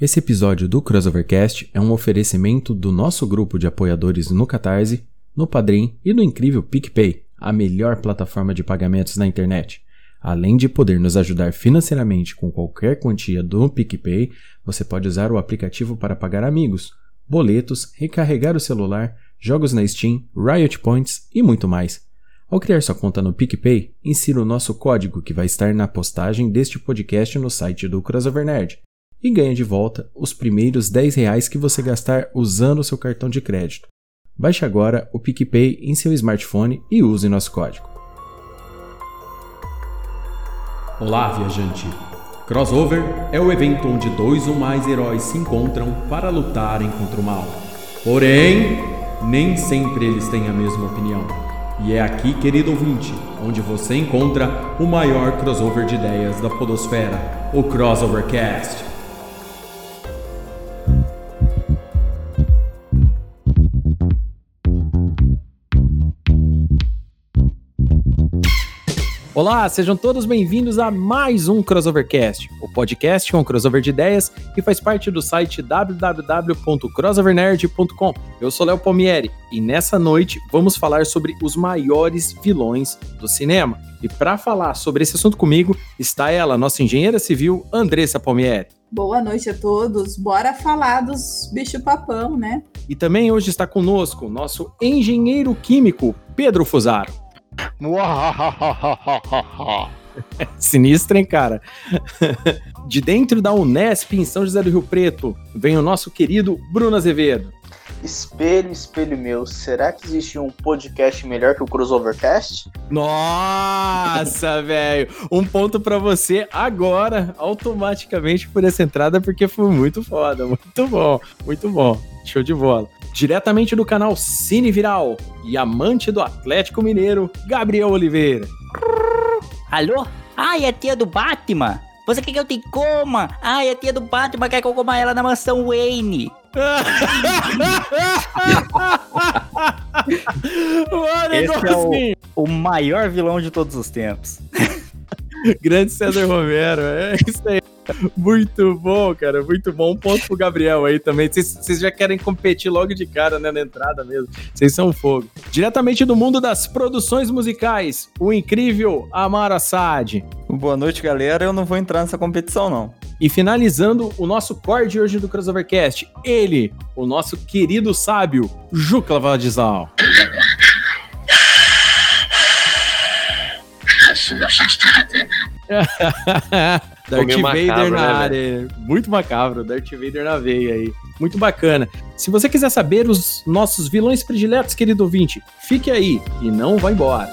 Esse episódio do Crossovercast é um oferecimento do nosso grupo de apoiadores no Catarse, no Padrim e no incrível PicPay, a melhor plataforma de pagamentos na internet. Além de poder nos ajudar financeiramente com qualquer quantia do PicPay, você pode usar o aplicativo para pagar amigos, boletos, recarregar o celular, jogos na Steam, Riot Points e muito mais. Ao criar sua conta no PicPay, insira o nosso código que vai estar na postagem deste podcast no site do Crossover Nerd e ganha de volta os primeiros 10 reais que você gastar usando o seu cartão de crédito. Baixe agora o PicPay em seu smartphone e use nosso código. Olá, viajante! Crossover é o evento onde dois ou mais heróis se encontram para lutarem contra o mal. Porém, nem sempre eles têm a mesma opinião. E é aqui, querido ouvinte, onde você encontra o maior crossover de ideias da Podosfera, o Crossovercast. Olá, sejam todos bem-vindos a mais um Crossovercast, o podcast com crossover de ideias que faz parte do site www.crossovernerd.com. Eu sou Léo Palmieri e nessa noite vamos falar sobre os maiores vilões do cinema. E para falar sobre esse assunto comigo está ela, nossa engenheira civil, Andressa Palmieri. Boa noite a todos. Bora falar dos bicho-papão, né? E também hoje está conosco nosso engenheiro químico, Pedro Fusaro. Sinistro, hein, cara? De dentro da Unesp, em São José do Rio Preto, vem o nosso querido Bruno Azevedo. Espelho, espelho meu, será que existe um podcast melhor que o Crossovercast? Nossa, velho! Um ponto para você agora, automaticamente por essa entrada, porque foi muito foda. Muito bom, muito bom. Show de bola diretamente do canal Cine Viral e amante do Atlético Mineiro, Gabriel Oliveira. Alô? Ai, é tia do Batman? Você quer que eu te coma? Ai, é tia do Batman, quer que eu coma ela na mansão Wayne. Mano, Esse é o, o maior vilão de todos os tempos. Grande César Romero, é isso aí. Muito bom, cara, muito bom. Um ponto pro Gabriel aí também. Vocês já querem competir logo de cara, né, na entrada mesmo. Vocês são fogo. Diretamente do mundo das produções musicais, o incrível Amar Assad. Boa noite, galera. Eu não vou entrar nessa competição, não. E finalizando o nosso core de hoje do Crossovercast, ele, o nosso querido sábio, Juca Lavadizal. Darth Vader macabro, na né, área. Muito macabro, Darth Vader na veia aí. Muito bacana. Se você quiser saber os nossos vilões prediletos, querido ouvinte, fique aí e não vá embora.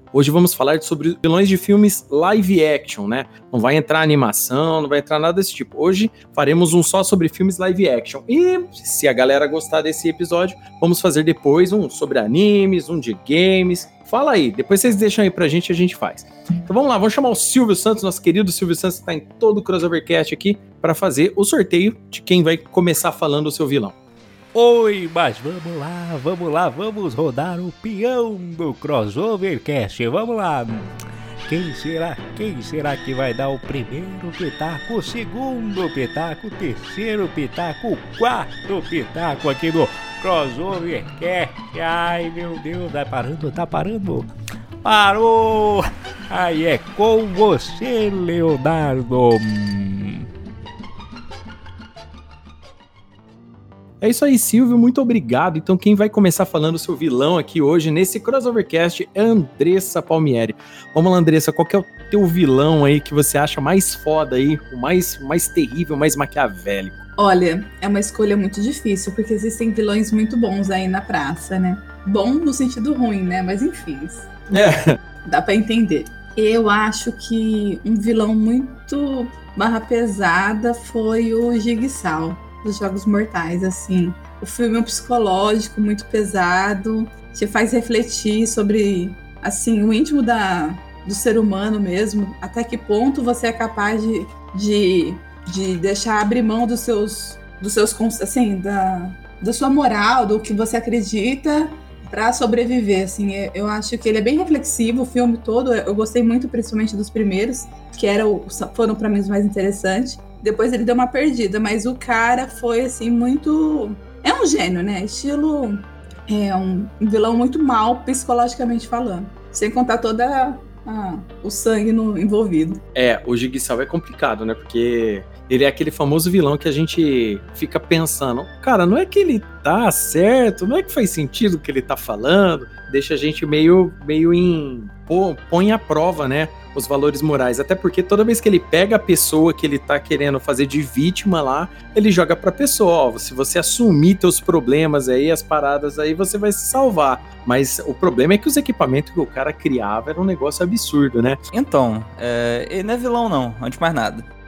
Hoje vamos falar sobre vilões de filmes live action, né? Não vai entrar animação, não vai entrar nada desse tipo. Hoje faremos um só sobre filmes live action. E se a galera gostar desse episódio, vamos fazer depois um sobre animes, um de games. Fala aí, depois vocês deixam aí pra gente e a gente faz. Então vamos lá, vamos chamar o Silvio Santos, nosso querido Silvio Santos, que está em todo o Crossovercast aqui, para fazer o sorteio de quem vai começar falando o seu vilão. Oi, mas vamos lá, vamos lá, vamos rodar o peão do Crossovercast. Vamos lá. Quem será? Quem será que vai dar o primeiro pitaco, o segundo pitaco, o terceiro pitaco, o quarto pitaco aqui no Crossovercast? Ai, meu Deus, tá parando, tá parando. Parou! Aí é com você, Leonardo. É isso aí, Silvio, muito obrigado. Então, quem vai começar falando o seu vilão aqui hoje nesse crossovercast é Andressa Palmieri. Vamos lá, Andressa, qual é o teu vilão aí que você acha mais foda aí, o mais, mais terrível, mais maquiavélico? Olha, é uma escolha muito difícil, porque existem vilões muito bons aí na praça, né? Bom no sentido ruim, né? Mas enfim. É, dá pra entender. Eu acho que um vilão muito barra pesada foi o Jigsaw dos Jogos Mortais, assim. O filme é um psicológico muito pesado, te faz refletir sobre, assim, o íntimo da, do ser humano mesmo, até que ponto você é capaz de, de, de deixar abrir mão dos seus, dos seus, assim, da, da sua moral, do que você acredita para sobreviver, assim, eu, acho que ele é bem reflexivo, o filme todo, eu gostei muito, principalmente dos primeiros, que eram, foram para mim os mais interessantes, depois ele deu uma perdida, mas o cara foi, assim, muito, é um gênio, né, estilo, é um vilão muito mal, psicologicamente falando, sem contar toda a, o sangue no, envolvido. É, o Jigsaw é complicado, né, porque ele é aquele famoso vilão que a gente fica pensando, cara, não é que ele tá certo, não é que faz sentido o que ele tá falando, deixa a gente meio, meio em. põe à prova, né? Os valores morais. Até porque toda vez que ele pega a pessoa que ele tá querendo fazer de vítima lá, ele joga pra pessoa: ó, se você assumir teus problemas aí, as paradas aí, você vai se salvar. Mas o problema é que os equipamentos que o cara criava era um negócio absurdo, né? Então, é, ele não é vilão, não, antes de mais nada.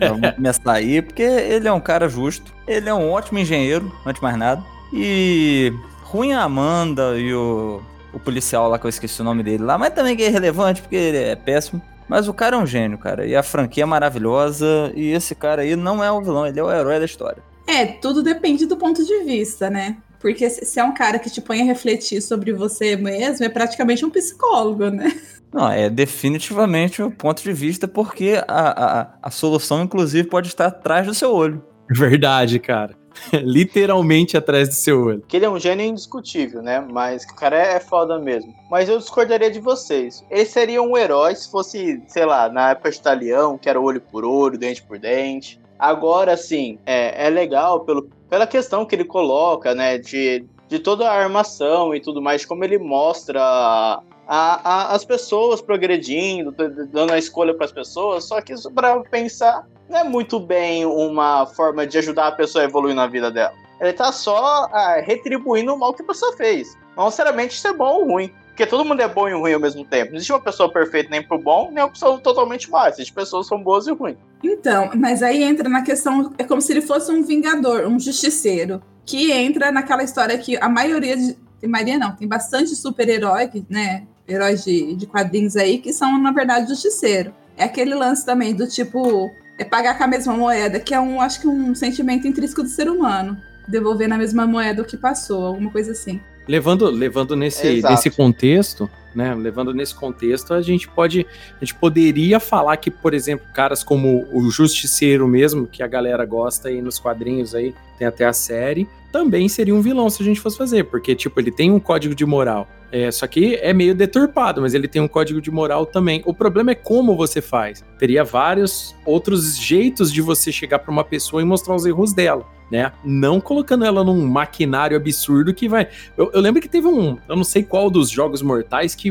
Vamos começar aí, porque ele é um cara justo, ele é um ótimo engenheiro, antes de mais nada. E ruim a Amanda e o, o policial lá, que eu esqueci o nome dele lá, mas também que é irrelevante, porque ele é péssimo. Mas o cara é um gênio, cara. E a franquia é maravilhosa. E esse cara aí não é o vilão, ele é o herói da história. É, tudo depende do ponto de vista, né? Porque se é um cara que te põe a refletir sobre você mesmo, é praticamente um psicólogo, né? Não, é definitivamente o ponto de vista, porque a, a, a solução, inclusive, pode estar atrás do seu olho. Verdade, cara. Literalmente atrás do seu olho. Que ele é um gênio indiscutível, né? Mas o cara é foda mesmo. Mas eu discordaria de vocês. Ele seria um herói se fosse, sei lá, na época de Italião, que era olho por olho, dente por dente. Agora, assim, é, é legal pelo, pela questão que ele coloca, né? De, de toda a armação e tudo mais, como ele mostra a, a, as pessoas progredindo, dando a escolha para as pessoas, só que isso, para pensar, não é muito bem uma forma de ajudar a pessoa a evoluir na vida dela. Ele tá só ah, retribuindo o mal que a pessoa fez. Não necessariamente isso é bom ou ruim. Porque todo mundo é bom e ruim ao mesmo tempo. Não existe uma pessoa perfeita nem pro bom, nem uma pessoa totalmente má. Existem pessoas que são boas e ruins. Então, mas aí entra na questão, é como se ele fosse um vingador, um justiceiro. Que entra naquela história que a maioria de. Maioria não, tem bastante super-herói, né? Heróis de, de quadrinhos aí que são, na verdade, justiceiro. É aquele lance também do tipo, é pagar com a mesma moeda, que é um, acho que um sentimento intrínseco do ser humano. Devolver na mesma moeda o que passou, alguma coisa assim. Levando, levando nesse, nesse contexto, né? Levando nesse contexto, a gente pode, a gente poderia falar que, por exemplo, caras como o Justiceiro mesmo, que a galera gosta aí nos quadrinhos aí, tem até a série, também seria um vilão se a gente fosse fazer, porque tipo, ele tem um código de moral. É, só que é meio deturpado, mas ele tem um código de moral também. O problema é como você faz. Teria vários outros jeitos de você chegar para uma pessoa e mostrar os erros dela né? Não colocando ela num maquinário absurdo que vai. Eu, eu, lembro que teve um. Eu não sei qual dos jogos mortais que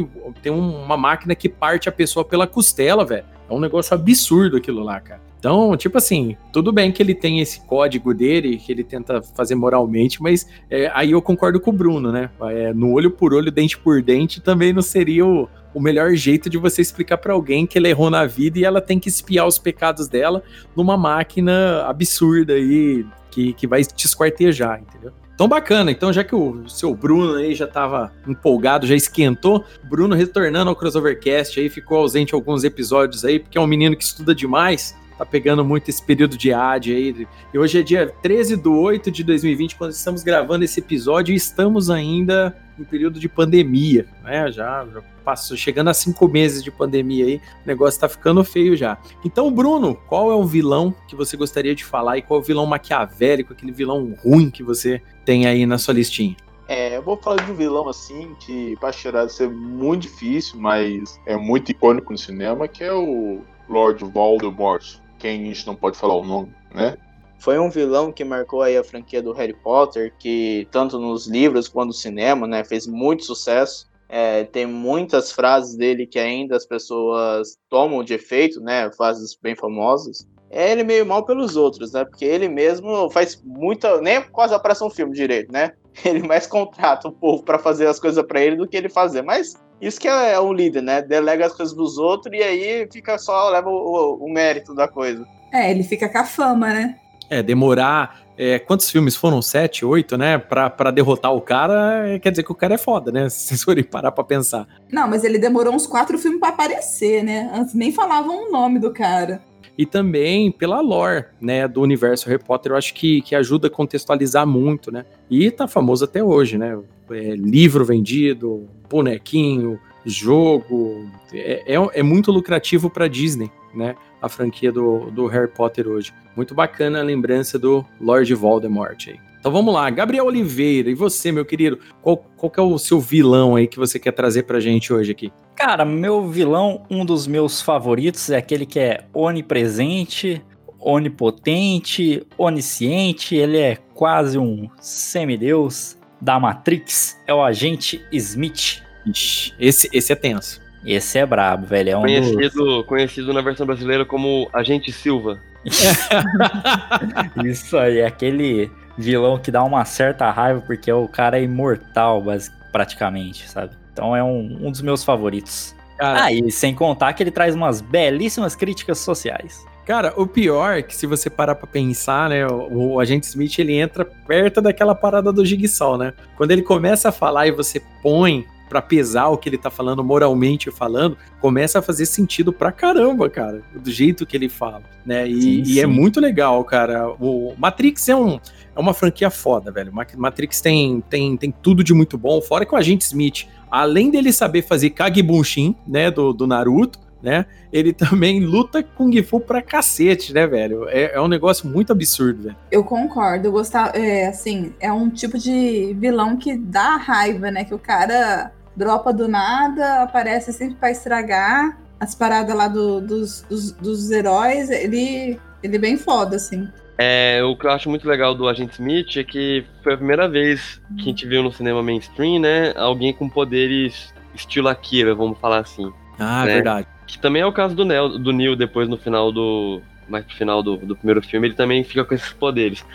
tem uma máquina que parte a pessoa pela costela, velho. É um negócio absurdo aquilo lá, cara. Então, tipo assim, tudo bem que ele tem esse código dele, que ele tenta fazer moralmente, mas é, aí eu concordo com o Bruno, né? É, no olho por olho, dente por dente, também não seria o, o melhor jeito de você explicar para alguém que ela errou na vida e ela tem que espiar os pecados dela numa máquina absurda aí, que, que vai te esquartejar, entendeu? Então bacana, então já que o seu Bruno aí já estava empolgado, já esquentou, Bruno retornando ao Crossovercast aí, ficou ausente alguns episódios aí, porque é um menino que estuda demais, tá pegando muito esse período de AD aí. E hoje é dia 13 de 8 de 2020, quando estamos gravando esse episódio, e estamos ainda em período de pandemia, né? Já, já passou, chegando a cinco meses de pandemia aí, o negócio tá ficando feio já. Então, Bruno, qual é o vilão que você gostaria de falar e qual é o vilão maquiavélico, aquele vilão ruim que você tem aí na sua listinha? É, eu vou falar de um vilão assim que pra cheirar ser muito difícil, mas é muito icônico no cinema, que é o Lord Voldemort. Quem a gente não pode falar o nome, né? foi um vilão que marcou aí a franquia do Harry Potter, que tanto nos livros quanto no cinema, né, fez muito sucesso. É, tem muitas frases dele que ainda as pessoas tomam de efeito, né, frases bem famosas. É ele meio mal pelos outros, né, porque ele mesmo faz muita, nem quase aparece um filme direito, né. Ele mais contrata o povo para fazer as coisas para ele do que ele fazer, mas Isso que é um líder, né? Delega as coisas pros outros e aí fica só, leva o, o- o mérito da coisa. É, ele fica com a fama, né? É, demorar. é, quantos filmes foram? Sete, oito, né? Pra, pra derrotar o cara, é, quer dizer que o cara é foda, né? Se vocês forem parar pra pensar. Não, mas ele demorou uns quatro filmes pra aparecer, né? Antes nem falavam o nome do cara. E também pela lore, né? Do universo Harry Potter, eu acho que, que ajuda a contextualizar muito, né? E tá famoso até hoje, né? É, livro vendido, bonequinho, jogo. É, é, é muito lucrativo pra Disney, né? A franquia do, do Harry Potter hoje. Muito bacana a lembrança do Lord Voldemort aí. Então vamos lá, Gabriel Oliveira, e você, meu querido, qual, qual que é o seu vilão aí que você quer trazer pra gente hoje aqui? Cara, meu vilão, um dos meus favoritos, é aquele que é onipresente, onipotente, onisciente, ele é quase um semideus da Matrix, é o agente Smith. Ixi, esse, esse é tenso. Esse é brabo, velho, é um dos... Conhecido, conhecido na versão brasileira como Agente Silva. Isso aí, é aquele vilão que dá uma certa raiva, porque o cara é imortal, praticamente, sabe? Então é um, um dos meus favoritos. Cara, Ah, e sem contar que ele traz umas belíssimas críticas sociais. Cara, o pior é que se você parar pra pensar, né, o, o agente Smith ele entra perto daquela parada do Jigsaw, né? Quando ele começa a falar e você põe pra pesar o que ele tá falando moralmente falando, começa a fazer sentido pra caramba, cara, do jeito que ele fala, né? E, Sim, e é sim. muito legal, cara. O Matrix é um é uma franquia foda, velho. Ma- Matrix tem, tem, tem tudo de muito bom, fora que o agente Smith, além dele saber fazer Kagebunshin, né, do, do Naruto, né? Ele também luta Kung Fu pra cacete, né, velho? É, é um negócio muito absurdo, velho. Eu concordo. Eu gostava, é, assim, é um tipo de vilão que dá raiva, né? Que o cara dropa do nada, aparece sempre pra estragar as paradas lá do- dos, dos, dos heróis. Ele, ele é bem foda, assim. É, o que eu acho muito legal do Agente Smith é que foi a primeira vez que a gente viu no cinema mainstream, né? Alguém com poderes estilo Akira, vamos falar assim. Ah, Né? verdade. Que também é o caso do, Neo, do Neo depois no final do. Mais pro final do, do primeiro filme, ele também fica com esses poderes.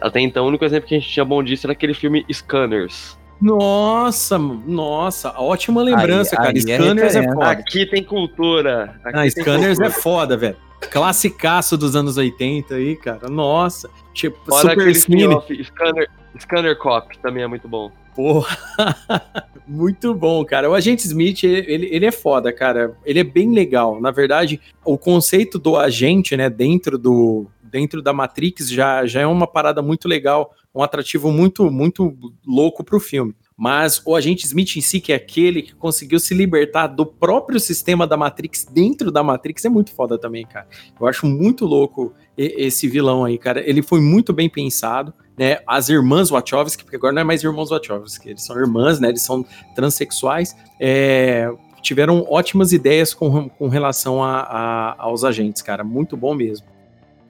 Até então, o único exemplo que a gente tinha bom disso era aquele filme Scanners. Nossa, nossa, ótima lembrança, Aí- cara. aí é Scanners é, referência. foda. Aqui tem cultura. Aqui Ah, tem Scanners é cultura. foda, velho. Classicaço dos anos 80 aí, cara. Nossa. Tipo, Fora Super Cine. Scanner, Scanner Cop, também é muito bom. Porra. Muito bom, cara. O Agente Smith, ele, ele é foda, cara. Ele é bem legal. Na verdade, o conceito do agente, né, dentro do dentro da Matrix já, já é uma parada muito legal, um atrativo muito muito louco pro filme. Mas o agente Smith em si, que é aquele que conseguiu se libertar do próprio sistema da Matrix dentro da Matrix, é muito foda também, cara. Eu acho muito louco esse vilão aí, cara. Ele foi muito bem pensado, né? As irmãs Wachowski, porque agora não é mais irmãos Wachowski, eles são irmãs, né? Eles são transexuais. é, tiveram ótimas ideias com, com relação a, a- aos agentes, cara. Muito bom mesmo.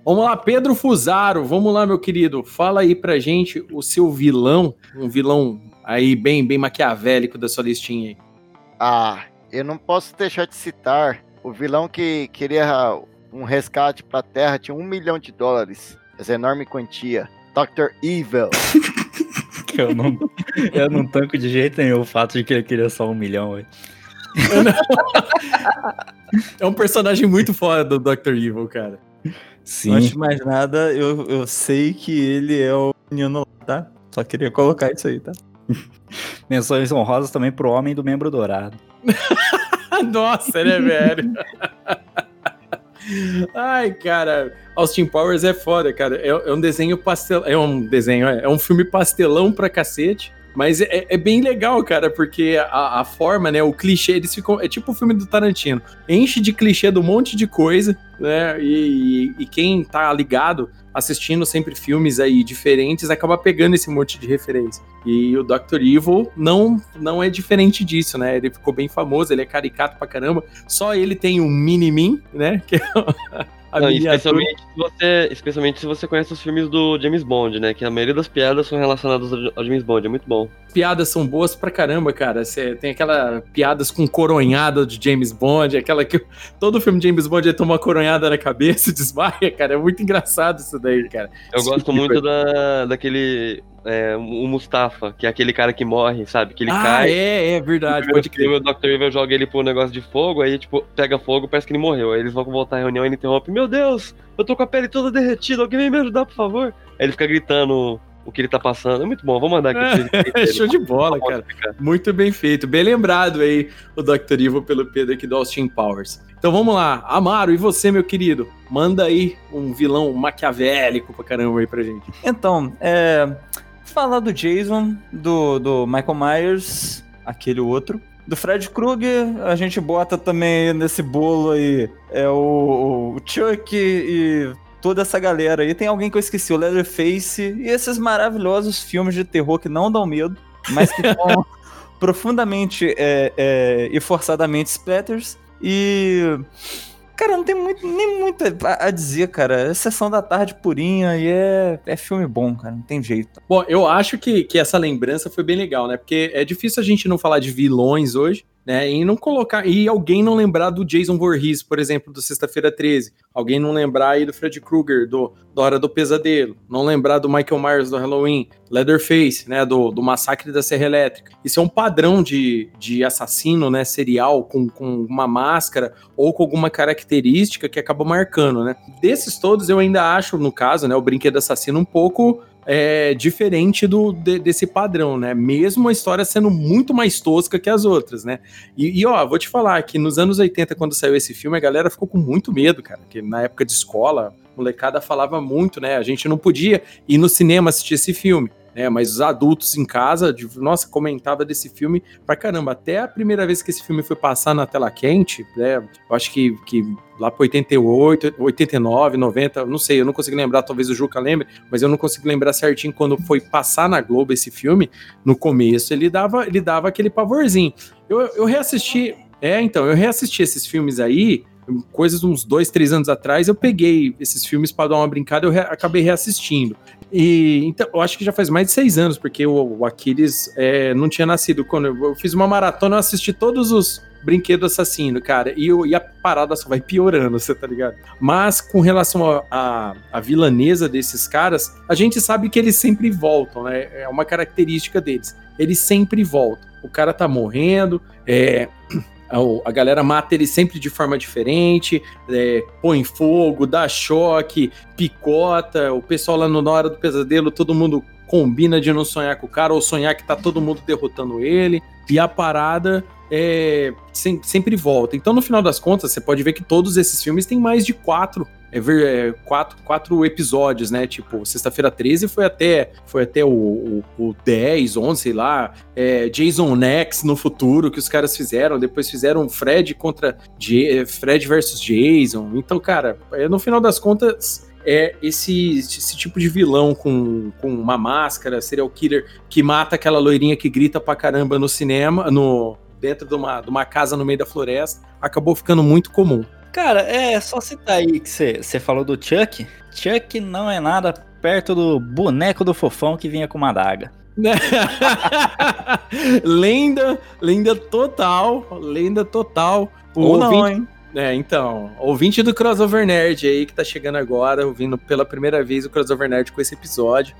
Vamos lá, Pedro Fusaro. Vamos lá, meu querido. Fala aí pra gente o seu vilão, um vilão aí bem, bem maquiavélico da sua listinha aí. Ah, eu não posso deixar de citar o vilão que queria um resgate pra Terra tinha um milhão de dólares. Essa enorme quantia. Dr. Evil. Que eu não, eu não tanco de jeito nenhum o fato de que ele queria só um milhão, velho. É um personagem muito foda do Dr. Evil, cara. Sim. Antes de mais nada, eu, eu sei que ele é o menino lá, tá? Só queria colocar isso aí, tá? Menções honrosas também pro Homem do Membro Dourado. Nossa, né, velho? Ai, cara, Austin Powers é foda, cara. É, é um desenho pastel, é um desenho, é, é um filme pastelão pra cacete. Mas é, é bem legal, cara, porque a, a forma, né, o clichê, eles ficam. É tipo o filme do Tarantino. Enche de clichê de um monte de coisa, né? E, e, e quem tá ligado, assistindo sempre filmes aí diferentes, acaba pegando esse monte de referência. E o Dr. Evil não, não é diferente disso, né? Ele ficou bem famoso, ele é caricato pra caramba. Só ele tem um mini-min, né? Que é a Não, miniatura. especialmente, se você, especialmente se você conhece os filmes do James Bond, né? Que a maioria das piadas são relacionadas ao James Bond, é muito bom. piadas são boas pra caramba, cara. Você tem aquela piadas com coronhada de James Bond, aquela que todo filme de James Bond ele toma uma coronhada na cabeça e desmaia, cara. É muito engraçado isso daí, cara. Eu gosto muito da, daquele é, o Mustafa, que é aquele cara que morre, sabe? Que ele ah, cai. é, é verdade, pode crer. o Dr. Evil joga ele pro negócio de fogo, aí, tipo, pega fogo, parece que ele morreu. Aí eles vão voltar à reunião e ele interrompe: Meu Deus, eu tô com a pele toda derretida, alguém vem me ajudar, por favor? Aí ele fica gritando o que ele tá passando. É muito bom, vou mandar aqui entenderem. Show de bola, cara. Muito bem feito. Bem lembrado aí o Dr. Evil pelo Pedro aqui do Austin Powers. Então vamos lá. Amaro, e você, meu querido? Manda aí um vilão maquiavélico pra caramba aí pra gente. Então, é. Falar do Jason, do, do Michael Myers, aquele outro. Do Fred Krueger, a gente bota também nesse bolo aí é o, o Chuck e toda essa galera aí. Tem alguém que eu esqueci, o Leatherface e esses maravilhosos filmes de terror que não dão medo, mas que são profundamente é, é, e forçadamente splatters. E. Cara, não tem muito, nem muito a, a dizer, cara. É sessão da tarde purinha e é, é filme bom, cara. Não tem jeito. Bom, eu acho que, que essa lembrança foi bem legal, né? Porque é difícil a gente não falar de vilões hoje, né? E não colocar. E alguém não lembrar do Jason Voorhees, por exemplo, do Sexta-feira 13. Alguém não lembrar aí do Fred Krueger, do, do Hora do Pesadelo. Não lembrar do Michael Myers do Halloween. Leatherface, né? Do, do Massacre da Serra Elétrica. Isso é um padrão de, de assassino, né? Serial, com, com uma máscara ou com alguma característica que acaba marcando, né? Desses todos, eu ainda acho, no caso, né? O Brinquedo Assassino um pouco é, diferente do, de- desse padrão, né? Mesmo a história sendo muito mais tosca que as outras, né? E, e, ó, vou te falar que nos anos 80, quando saiu esse filme, a galera ficou com muito medo, cara. Que na época de escola, molecada falava muito, né? A gente não podia ir no cinema assistir esse filme. Né? mas os adultos em casa, de- nossa, comentava desse filme pra caramba. Até a primeira vez que esse filme foi passar na tela quente, né? Eu acho que, que lá pro 88, 89, 90, não sei, eu não consigo lembrar, talvez o Juca lembre, mas eu não consigo lembrar certinho quando foi passar na Globo esse filme, no começo ele dava, ele dava aquele pavorzinho. Eu, eu reassisti, é, então, eu reassisti esses filmes aí, coisas uns dois, três anos atrás, eu peguei esses filmes para dar uma brincada, eu re- acabei reassistindo. E então, eu acho que já faz mais de seis anos, porque o, o Aquiles é, não tinha nascido. Quando eu, eu fiz uma maratona, eu assisti todos os brinquedos assassinos, cara, e, e a parada só vai piorando, você tá ligado? Mas com relação à a, a vilanesa desses caras, a gente sabe que eles sempre voltam, né? É uma característica deles. Eles sempre voltam. O cara tá morrendo, é, a, a galera mata ele sempre de forma diferente, é, põe fogo, dá choque, picota. O pessoal lá no, na hora do pesadelo, todo mundo combina de não sonhar com o cara ou sonhar que tá todo mundo derrotando ele. E a parada é, sem- sempre volta. Então, no final das contas, você pode ver que todos esses filmes têm mais de quatro. É, é, quatro, quatro episódios, né? Tipo, sexta-feira 13 foi até, foi até o, o, o 10, 11, sei lá. É, Jason X no futuro que os caras fizeram. Depois fizeram Fred contra Ja- Fred versus Jason. Então, cara, é, no final das contas, é esse, esse tipo de vilão com, com uma máscara, serial killer, que mata aquela loirinha que grita pra caramba no cinema, no dentro de uma, de uma casa no meio da floresta, acabou ficando muito comum. Cara, é só citar aí que você falou do Chuck. Chuck não é nada perto do boneco do fofão que vinha com uma adaga. lenda, lenda total, lenda total. Ou não, ouvinte- hein? É, então, ouvinte do Crossover Nerd aí que tá chegando agora, ouvindo pela primeira vez o Crossover Nerd com esse episódio,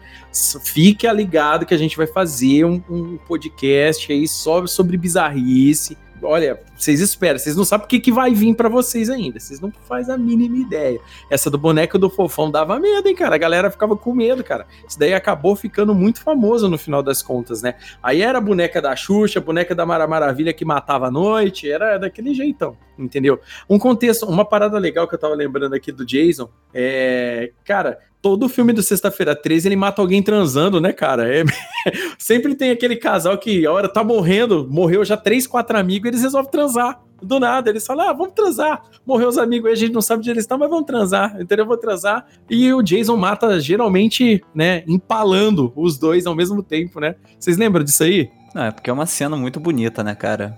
fique ligado que a gente vai fazer um, um podcast aí só sobre bizarrice. Olha, vocês esperam, vocês não sabem o que, que vai vir pra vocês ainda, vocês não fazem a mínima ideia. Essa do boneco do fofão dava medo, hein, cara? A galera ficava com medo, cara. Isso daí acabou ficando muito famoso no final das contas, né? Aí era a boneca da Xuxa, a boneca da Mara Maravilha que matava à noite, era daquele jeitão, entendeu? Um contexto, uma parada legal que eu tava lembrando aqui do Jason é. Cara, todo filme do Sexta-feira 13 ele mata alguém transando, né, cara? É- Sempre tem aquele casal que a hora tá morrendo, morreu já três, quatro amigos, eles resolvem transar. Do nada, eles falam, ah, vamos transar. Morreu os amigos aí, a gente não sabe onde eles estão, mas vamos transar, entendeu? Vou transar. E o Jason mata geralmente, né, empalando os dois ao mesmo tempo, né? Vocês lembram disso aí? Não, é porque é uma cena muito bonita, né, cara?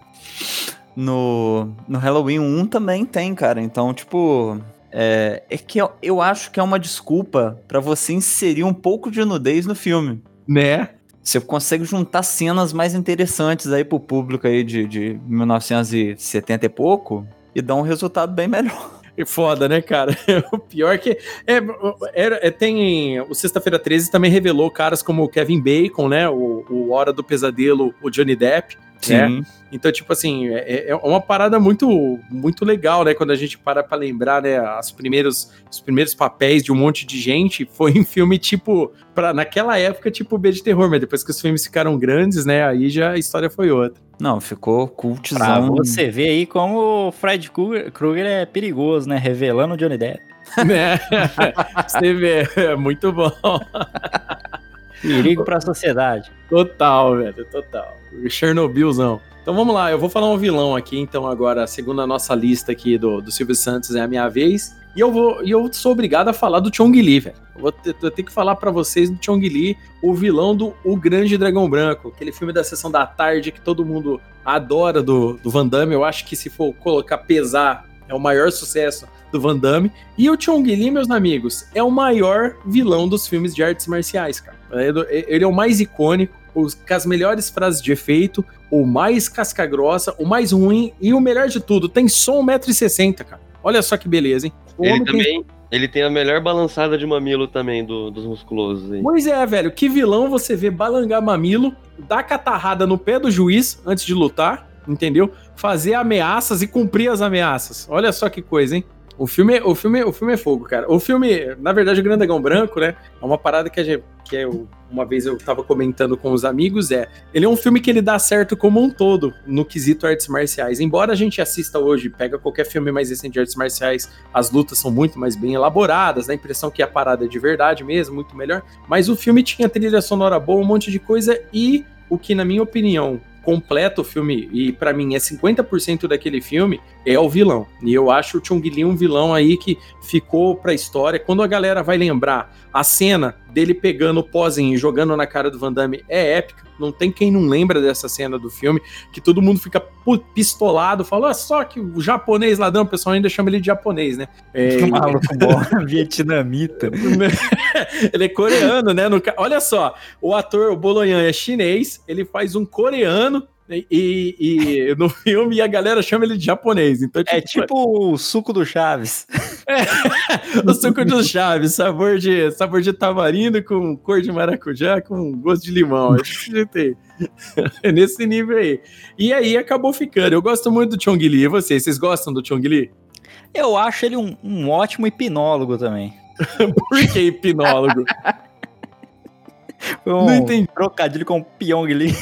No, no Halloween 1 também tem, cara. Então, tipo. É, é que eu, eu acho que é uma desculpa pra você inserir um pouco de nudez no filme. Né? Você consegue juntar cenas mais interessantes aí pro público aí de, de 1970 e pouco e dar um resultado bem melhor. É foda, né, cara? O pior que. É, é, é- tem. O Sexta-feira 13 também revelou caras como o Kevin Bacon, né? O, o Hora do Pesadelo, o Johnny Depp. né? Então, tipo assim, é, é uma parada muito, muito legal, né? Quando a gente para pra lembrar, né? As primeiros, os primeiros papéis de um monte de gente foi em filme, tipo, pra, naquela época, tipo B de terror, mas depois que os filmes ficaram grandes, né? Aí já a história foi outra. Não, ficou Pra cultizão. você ver aí como o Fred Krueger Krueger é perigoso, né? Revelando o Johnny Depp. né? Você vê, é muito bom. Perigo pra sociedade. Total, velho, total. Chernobylzão. Então vamos lá, eu vou falar um vilão aqui, então agora, segundo a nossa lista aqui do, do Silvio Santos, é a minha vez. E eu vou, e eu sou obrigado a falar do Chong Li, velho. Eu vou ter, eu tenho que falar pra vocês do Chong Li, o vilão do O Grande Dragão Branco, aquele filme da sessão da tarde que todo mundo adora do, do Van Damme. Eu acho que se for colocar pesar, é o maior sucesso do Van Damme. E o Chong Li, meus amigos, é o maior vilão dos filmes de artes marciais, cara. Ele é o mais icônico, os, com as melhores frases de efeito, o mais casca-grossa, o mais ruim e o melhor de tudo, tem só 1,60m, cara. Olha só que beleza, hein? O Ele homem tem- também. Ele tem a melhor balançada de mamilo também do- dos musculosos aí. Pois é, velho, que vilão você vê balangar mamilo, dar catarrada no pé do juiz antes de lutar, entendeu? Fazer ameaças e cumprir as ameaças. Olha só que coisa, hein? O filme, o filme, o filme é fogo, cara. O filme, na verdade, o Grande Dragão Branco, né? É uma parada que gente, que eu, uma vez eu tava comentando com os amigos, é, ele é um filme que ele dá certo como um todo no quesito artes marciais. Embora a gente assista hoje, pega qualquer filme mais recente de artes marciais, as lutas são muito mais bem elaboradas, dá a impressão que a parada é de verdade mesmo, muito melhor. Mas o filme tinha trilha sonora boa, um monte de coisa e o que, na minha opinião, completa o filme e pra mim é 50% daquele filme é o vilão. E eu acho o Chong Li um vilão aí que ficou pra história. Quando a galera vai lembrar a cena dele pegando o pozinho e jogando na cara do Van Damme é épica. Não tem quem não lembra dessa cena do filme, que todo mundo fica pistolado, fala "Ah, só que o japonês ladrão, o pessoal ainda chama ele de japonês, né? É, maluco bom. Vietnamita. ele é coreano, né? No Olha só, o ator, o Boloyan, é chinês, ele faz um coreano e, e- e no filme a galera chama ele de japonês. Então, É tipo o suco do Chaves. o suco dos chaves, sabor de, sabor de tamarindo com cor de maracujá com gosto de limão. É. É nesse nível aí. E aí acabou ficando. Eu gosto muito do Chong Li. E vocês? Vocês gostam do Chong Li? Eu acho ele um, um ótimo hipnólogo também. Por que hipnólogo? Um Não entendi. trocadilho com Pyong Lee.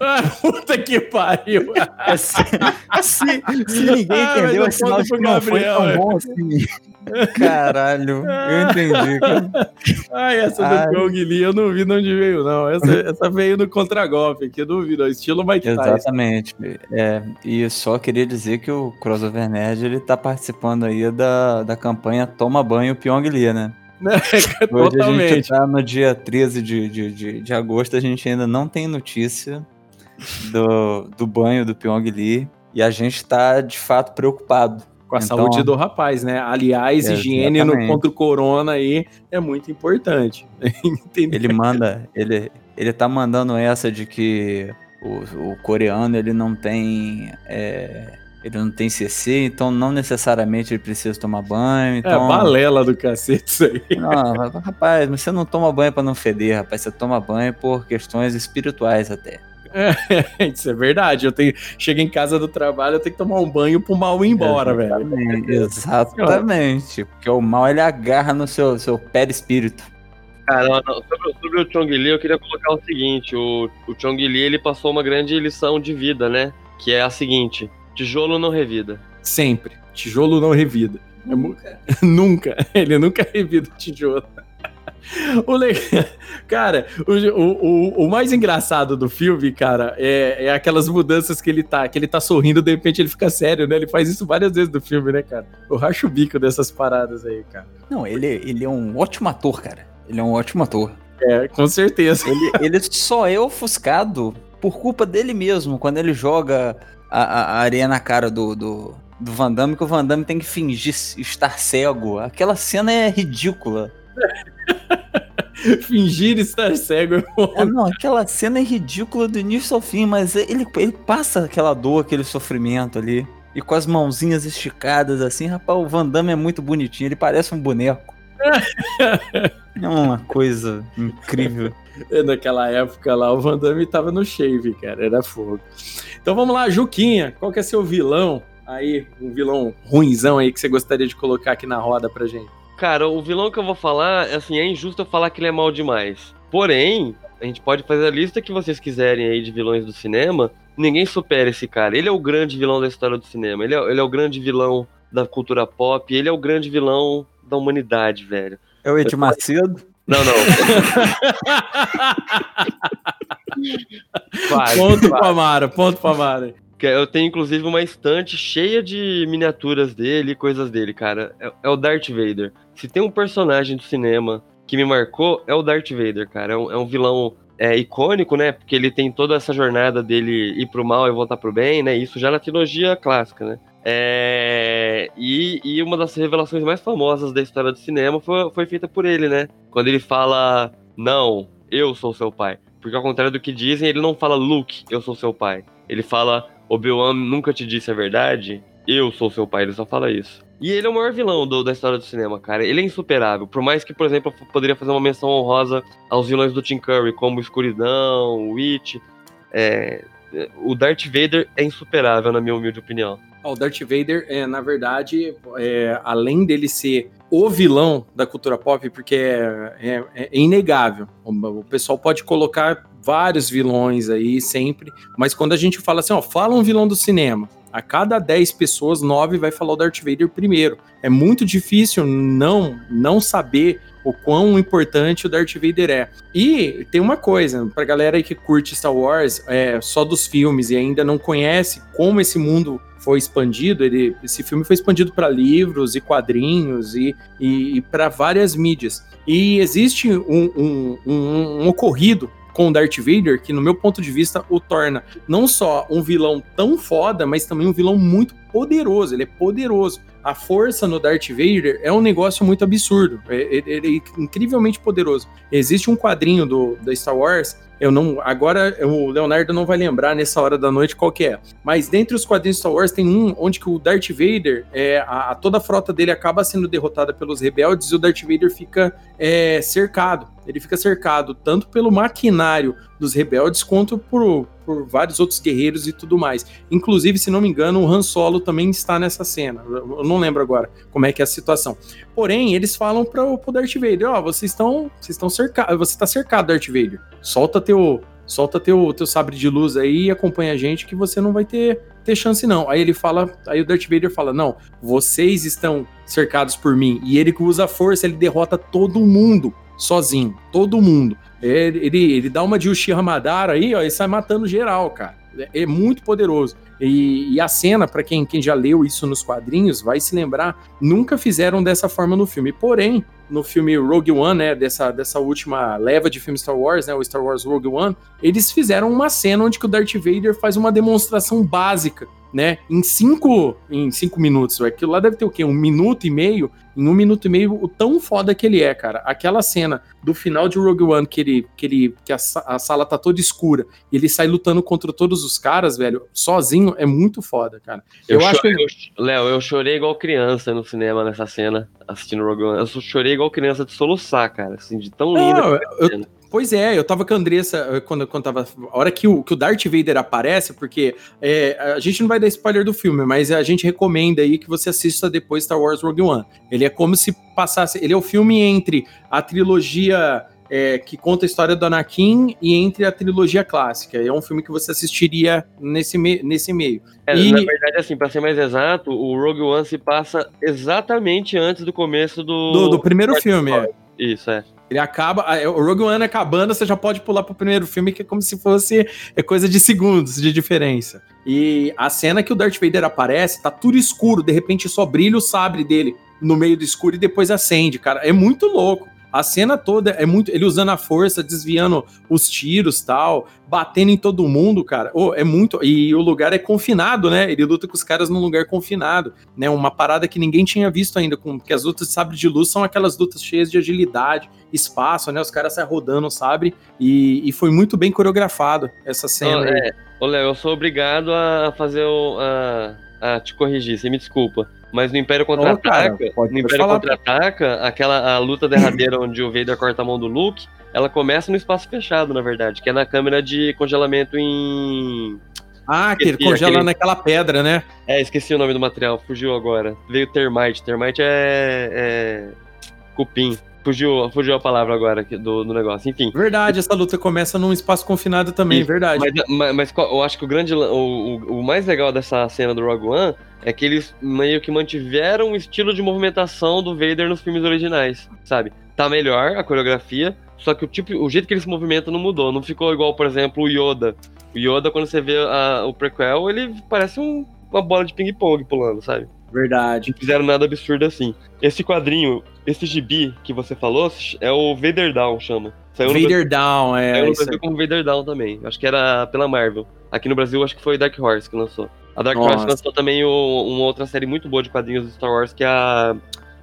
Ah, puta que pariu. É, se, se- se ninguém Ah, entendeu, eu é sinal de que não foi Gabriel, tão é. bom assim. Caralho, eu entendi. cara. Ai, essa Ai. do Li eu não vi de onde veio, não. Essa, essa veio no contragolpe aqui, eu não vi, não. Estilo Mike. Exatamente. É, e só queria dizer que o Crossover Nerd ele tá participando aí da, da campanha Toma Banho Pyong Lee, né? Hoje a gente Totalmente. tá no dia 13 de, de, de, de agosto, a gente ainda não tem notícia do, do banho do Pyong Lee e a gente tá de fato preocupado. Com a Então, saúde do rapaz, né? Aliás, higiene no, contra o corona aí é muito importante. Entendeu? Ele manda, ele, ele tá mandando essa de que o, o coreano ele não tem. é, ele não tem CC, então não necessariamente ele precisa tomar banho. É Então, balela do cacete isso aí. Não, rapaz, mas você não toma banho pra não feder, rapaz. Você toma banho por questões espirituais até. Isso é verdade. Eu tenho, chego em casa do trabalho, eu tenho que tomar um banho pro mal ir embora, velho. Exatamente, Exatamente. Porque o mal ele agarra no seu, seu perispírito. Cara, não, não. Sobre, sobre o Chong Li, eu queria colocar o seguinte: o, o Chong Li ele passou uma grande lição de vida, né? Que é a seguinte: tijolo não revida. Sempre. Tijolo não revida. É mu- nunca. Ele nunca revida o tijolo. O le- Cara, o, o, o, o mais engraçado do filme, cara, é, é aquelas mudanças que ele tá, que ele tá sorrindo, de repente ele fica sério, né? Ele faz isso várias vezes no filme, né, cara? Eu racho o bico dessas paradas aí, cara. Não, ele, ele é um ótimo ator, cara. Ele é um ótimo ator. É, com certeza. Ele, ele só é ofuscado por culpa dele mesmo, quando ele joga a, a- a areia na cara do, do, do Van Damme, que o Van Damme tem que fingir estar cego. Aquela cena é ridícula. Fingir estar cego é. É, não, aquela cena é ridícula do início ao fim, mas ele, ele passa aquela dor, aquele sofrimento ali. e com as mãozinhas esticadas assim, rapaz, o Van Damme é muito bonitinho, ele parece um boneco. É uma coisa incrível. Naquela época lá, o Van Damme tava no shave, cara, era fogo. Então vamos lá, Juquinha, qual que é seu vilão? Aí, um vilão ruinzão aí que você gostaria de colocar aqui na roda pra gente. Cara, o vilão que eu vou falar, assim, é injusto eu falar que ele é mal demais. Porém, a gente pode fazer a lista que vocês quiserem aí de vilões do cinema. Ninguém supera esse cara. Ele é o grande vilão da história do cinema. Ele é, ele é o grande vilão da cultura pop. Ele é o grande vilão da humanidade, velho. É o Ed Macedo? Não, não. Quase, ponto quase. pra Mara, ponto pra Mara. Eu tenho, inclusive, uma estante cheia de miniaturas dele e coisas dele, cara. É, é o Darth Vader. Se tem um personagem do cinema que me marcou, é o Darth Vader, cara. É um, é um vilão é, icônico, né? Porque ele tem toda essa jornada dele ir pro mal e voltar pro bem, né? Isso já na trilogia clássica, né? É, e, e uma das revelações mais famosas da história do cinema foi, foi feita por ele, né? Quando ele fala, não, eu sou seu pai. Porque ao contrário do que dizem, ele não fala, Luke, eu sou seu pai. Ele fala, Obi-Wan nunca te disse a verdade, eu sou seu pai. Ele só fala isso. E ele é o maior vilão do- da história do cinema, cara. Ele é insuperável. Por mais que, por exemplo, eu poderia fazer uma menção honrosa aos vilões do Tim Curry, como Escuridão, Witch. É, o Darth Vader é insuperável, na minha humilde opinião. O Darth Vader, é, na verdade, é, além dele ser o vilão da cultura pop, porque é, é- é inegável. O, o pessoal pode colocar vários vilões aí sempre, mas quando a gente fala assim, ó, fala um vilão do cinema, a cada 10 pessoas, 9 vai falar o Darth Vader primeiro. É muito difícil não, não saber o quão importante o Darth Vader é. E tem uma coisa, pra galera aí que curte Star Wars, é, só dos filmes e ainda não conhece como esse mundo foi expandido, ele, esse filme foi expandido para livros e quadrinhos e, e, para várias mídias. E existe um, um, um- um ocorrido com o Darth Vader que, no meu ponto de vista, o torna não só um vilão tão foda, mas também um vilão muito poderoso. Ele é poderoso. A força no Darth Vader é um negócio muito absurdo. É- Ele ele é incrivelmente poderoso. Existe um quadrinho do, da Star Wars. Eu não. Agora o Leonardo não vai lembrar nessa hora da noite qual que é. Mas dentre os quadrinhos Star Wars tem um onde que o Darth Vader, é, a, a- toda a frota dele acaba sendo derrotada pelos rebeldes e o Darth Vader fica é, cercado. Ele fica cercado tanto pelo maquinário dos rebeldes quanto por, por vários outros guerreiros e tudo mais. Inclusive, se não me engano, o Han Solo também está nessa cena. Eu não lembro agora como é que é a situação. Porém, eles falam para o Darth Vader: ó, vocês estão, vocês estão cercados, você está cercado, Darth Vader. Solta teu, solta teu, teu sabre de luz aí e acompanha a gente que você não vai ter, ter chance não. Aí ele fala, aí o Darth Vader fala: "Não, vocês estão cercados por mim". E ele que usa a força, ele derrota todo mundo sozinho, todo mundo. Ele, ele, ele dá uma de Uchiha Madara aí, ó, e sai matando geral, cara. É, muito poderoso. E, e a cena, pra quem, quem já leu isso nos quadrinhos, vai se lembrar, nunca fizeram dessa forma no filme. Porém, no filme Rogue One, né, dessa, dessa última leva de filme Star Wars, né, o Star Wars Rogue One, eles fizeram uma cena onde que o Darth Vader faz uma demonstração básica, né, em cinco, em cinco minutos. Aquilo lá deve ter o quê? Um minuto e meio? Em um minuto e meio, o tão foda que ele é, cara. Aquela cena do final de Rogue One, que ele, que ele, que a, a sala tá toda escura, e ele sai lutando contra todos os caras, velho, sozinho, é muito foda, cara. Eu, Eu acho que- eu Léo, eu chorei igual criança no cinema nessa cena, assistindo Rogue One. Eu chorei igual criança de soluçar, cara, assim, de tão linda. Não, eu-. Pois é, eu tava com a Andressa eh, quando, quando tava. A hora que o, que o Darth Vader aparece, porque é, a gente não vai dar spoiler do filme, mas a gente recomenda aí que você assista depois Star Wars Rogue One. Ele é como se passasse. Ele é o filme entre a trilogia. é, que conta a história do Anakin e entre a trilogia clássica. É um filme que você assistiria nesse, me- nesse meio. É, E- Na verdade, assim, pra ser mais exato, o Rogue One se passa exatamente antes do começo do. Do, do primeiro filme, é. Isso, é. Ele acaba. a- O Rogue One acabando, você já pode pular pro primeiro filme, que é como se fosse é coisa de segundos de diferença. E a cena que o Darth Vader aparece, tá tudo escuro, de repente só brilha o sabre dele no meio do escuro e depois acende, cara. É muito louco. A cena toda é muito. Ele usando a força, desviando os tiros tal, batendo em todo mundo, cara. Oh, é muito. E o lugar é confinado, né? Ele luta com os caras num lugar confinado, né? Uma parada que ninguém tinha visto ainda, com, porque as lutas de sabre de luz são aquelas lutas cheias de agilidade, espaço, né? Os caras saem rodando o sabre. E, e foi muito bem coreografado essa cena. Ô, aí. é, Léo, eu sou obrigado a fazer o. A, a te corrigir, você me desculpa. Mas no Império Contra-Ataca, pode- no Império. Contra-Ataca, aquela a luta derradeira onde o Vader corta a mão do Luke, ela começa no espaço fechado, na verdade, que é na câmera de congelamento em. Ah, que ele congela aquele- naquela pedra, né? É, esqueci o nome do material, fugiu agora. Veio Termite. Termite é. é... Cupim. Fugiu, fugiu a palavra agora do, do negócio. Enfim. Verdade, essa luta começa num espaço confinado também, verdade. Mas, mas- mas eu acho que o grande. O, o, o mais legal dessa cena do Rogue One é que eles meio que mantiveram o estilo de movimentação do Vader nos filmes originais, sabe? Tá melhor a coreografia, só que o tipo, o jeito que ele se movimenta não mudou. Não ficou igual, por exemplo, o Yoda. O Yoda, quando você vê a- o prequel, ele parece um- uma bola de ping-pong pulando, sabe? Verdade. Não fizeram nada absurdo assim. Esse quadrinho, esse gibi que você falou, é o Vader Down, chama. Saiu Vader Down, é. Saiu no Brasil como Vader Down também. Acho que era pela Marvel. Aqui no Brasil, acho que foi Dark Horse que lançou. A Dark Nossa. Horse lançou também o- uma outra série muito boa de quadrinhos do Star Wars, que é a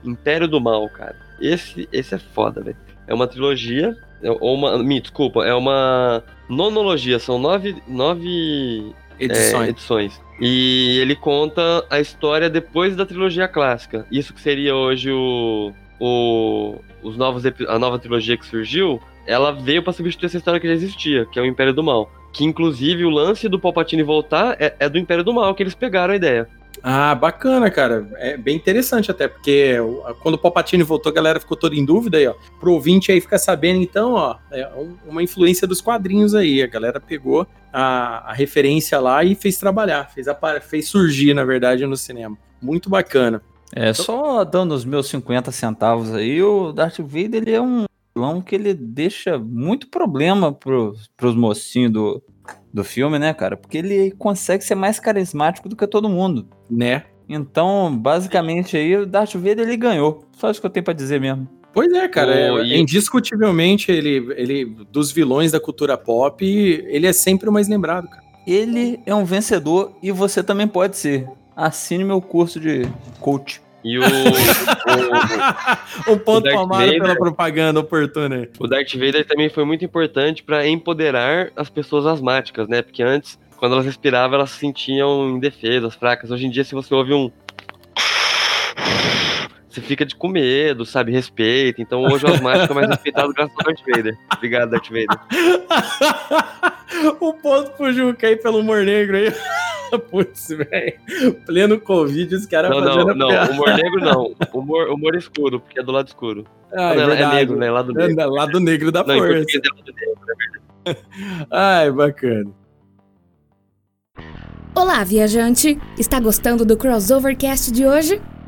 Império do Mal, cara. Esse, esse é foda, velho. É uma trilogia, é- ou uma. Me desculpa, é uma nonologia. São nove, nove Edições. é, edições. E ele conta a história depois da trilogia clássica. Isso que seria hoje o, o os novos a nova trilogia que surgiu, ela veio pra substituir essa história que já existia, que é o Império do Mal. Que inclusive o lance do Palpatine voltar é, é do Império do Mal que eles pegaram a ideia. Ah, bacana, cara. É bem interessante até, porque quando o Palpatine voltou, a galera ficou toda em dúvida aí, ó. Pro ouvinte aí ficar sabendo, então, ó, é um- uma influência dos quadrinhos aí. A galera pegou a, a referência lá e fez trabalhar, fez, apa- fez surgir, na verdade, no cinema. Muito bacana. É, só dando os meus 50 centavos aí, o Darth Vader ele é um vilão que ele deixa muito problema pros, pros mocinhos do, do filme, né, cara? Porque ele consegue ser mais carismático do que todo mundo. Né? Então, basicamente aí, o Darth Vader ele ganhou. Só isso que eu tenho pra dizer mesmo. Pois é, cara. é- e- Indiscutivelmente, ele, ele, dos vilões da cultura pop, ele é sempre o mais lembrado, cara. Ele é um vencedor e você também pode ser. Assine meu curso de coach. E o, o, um ponto palmado Vader- pela propaganda oportuna o Darth Vader também foi muito importante pra empoderar as pessoas asmáticas, né? Porque antes, quando elas respiravam, elas se sentiam indefesas, fracas. Hoje em dia, se você ouve um. Você fica de com medo, sabe? Respeita. Então hoje o asmático é mais respeitado graças ao Darth Vader. Obrigado, Darth Vader. o ponto pro Juca aí pelo humor negro aí. Putz, velho. Pleno Covid, os caras Não, fazendo não, não. piada. Humor negro não. Humor, humor escuro, porque é do lado escuro. Ah, Não, é verdade. negro, né? Lado negro. É, Lado negro da Não, força. é lado negro. Ai, bacana. Olá, viajante! Está gostando do Crossovercast de hoje?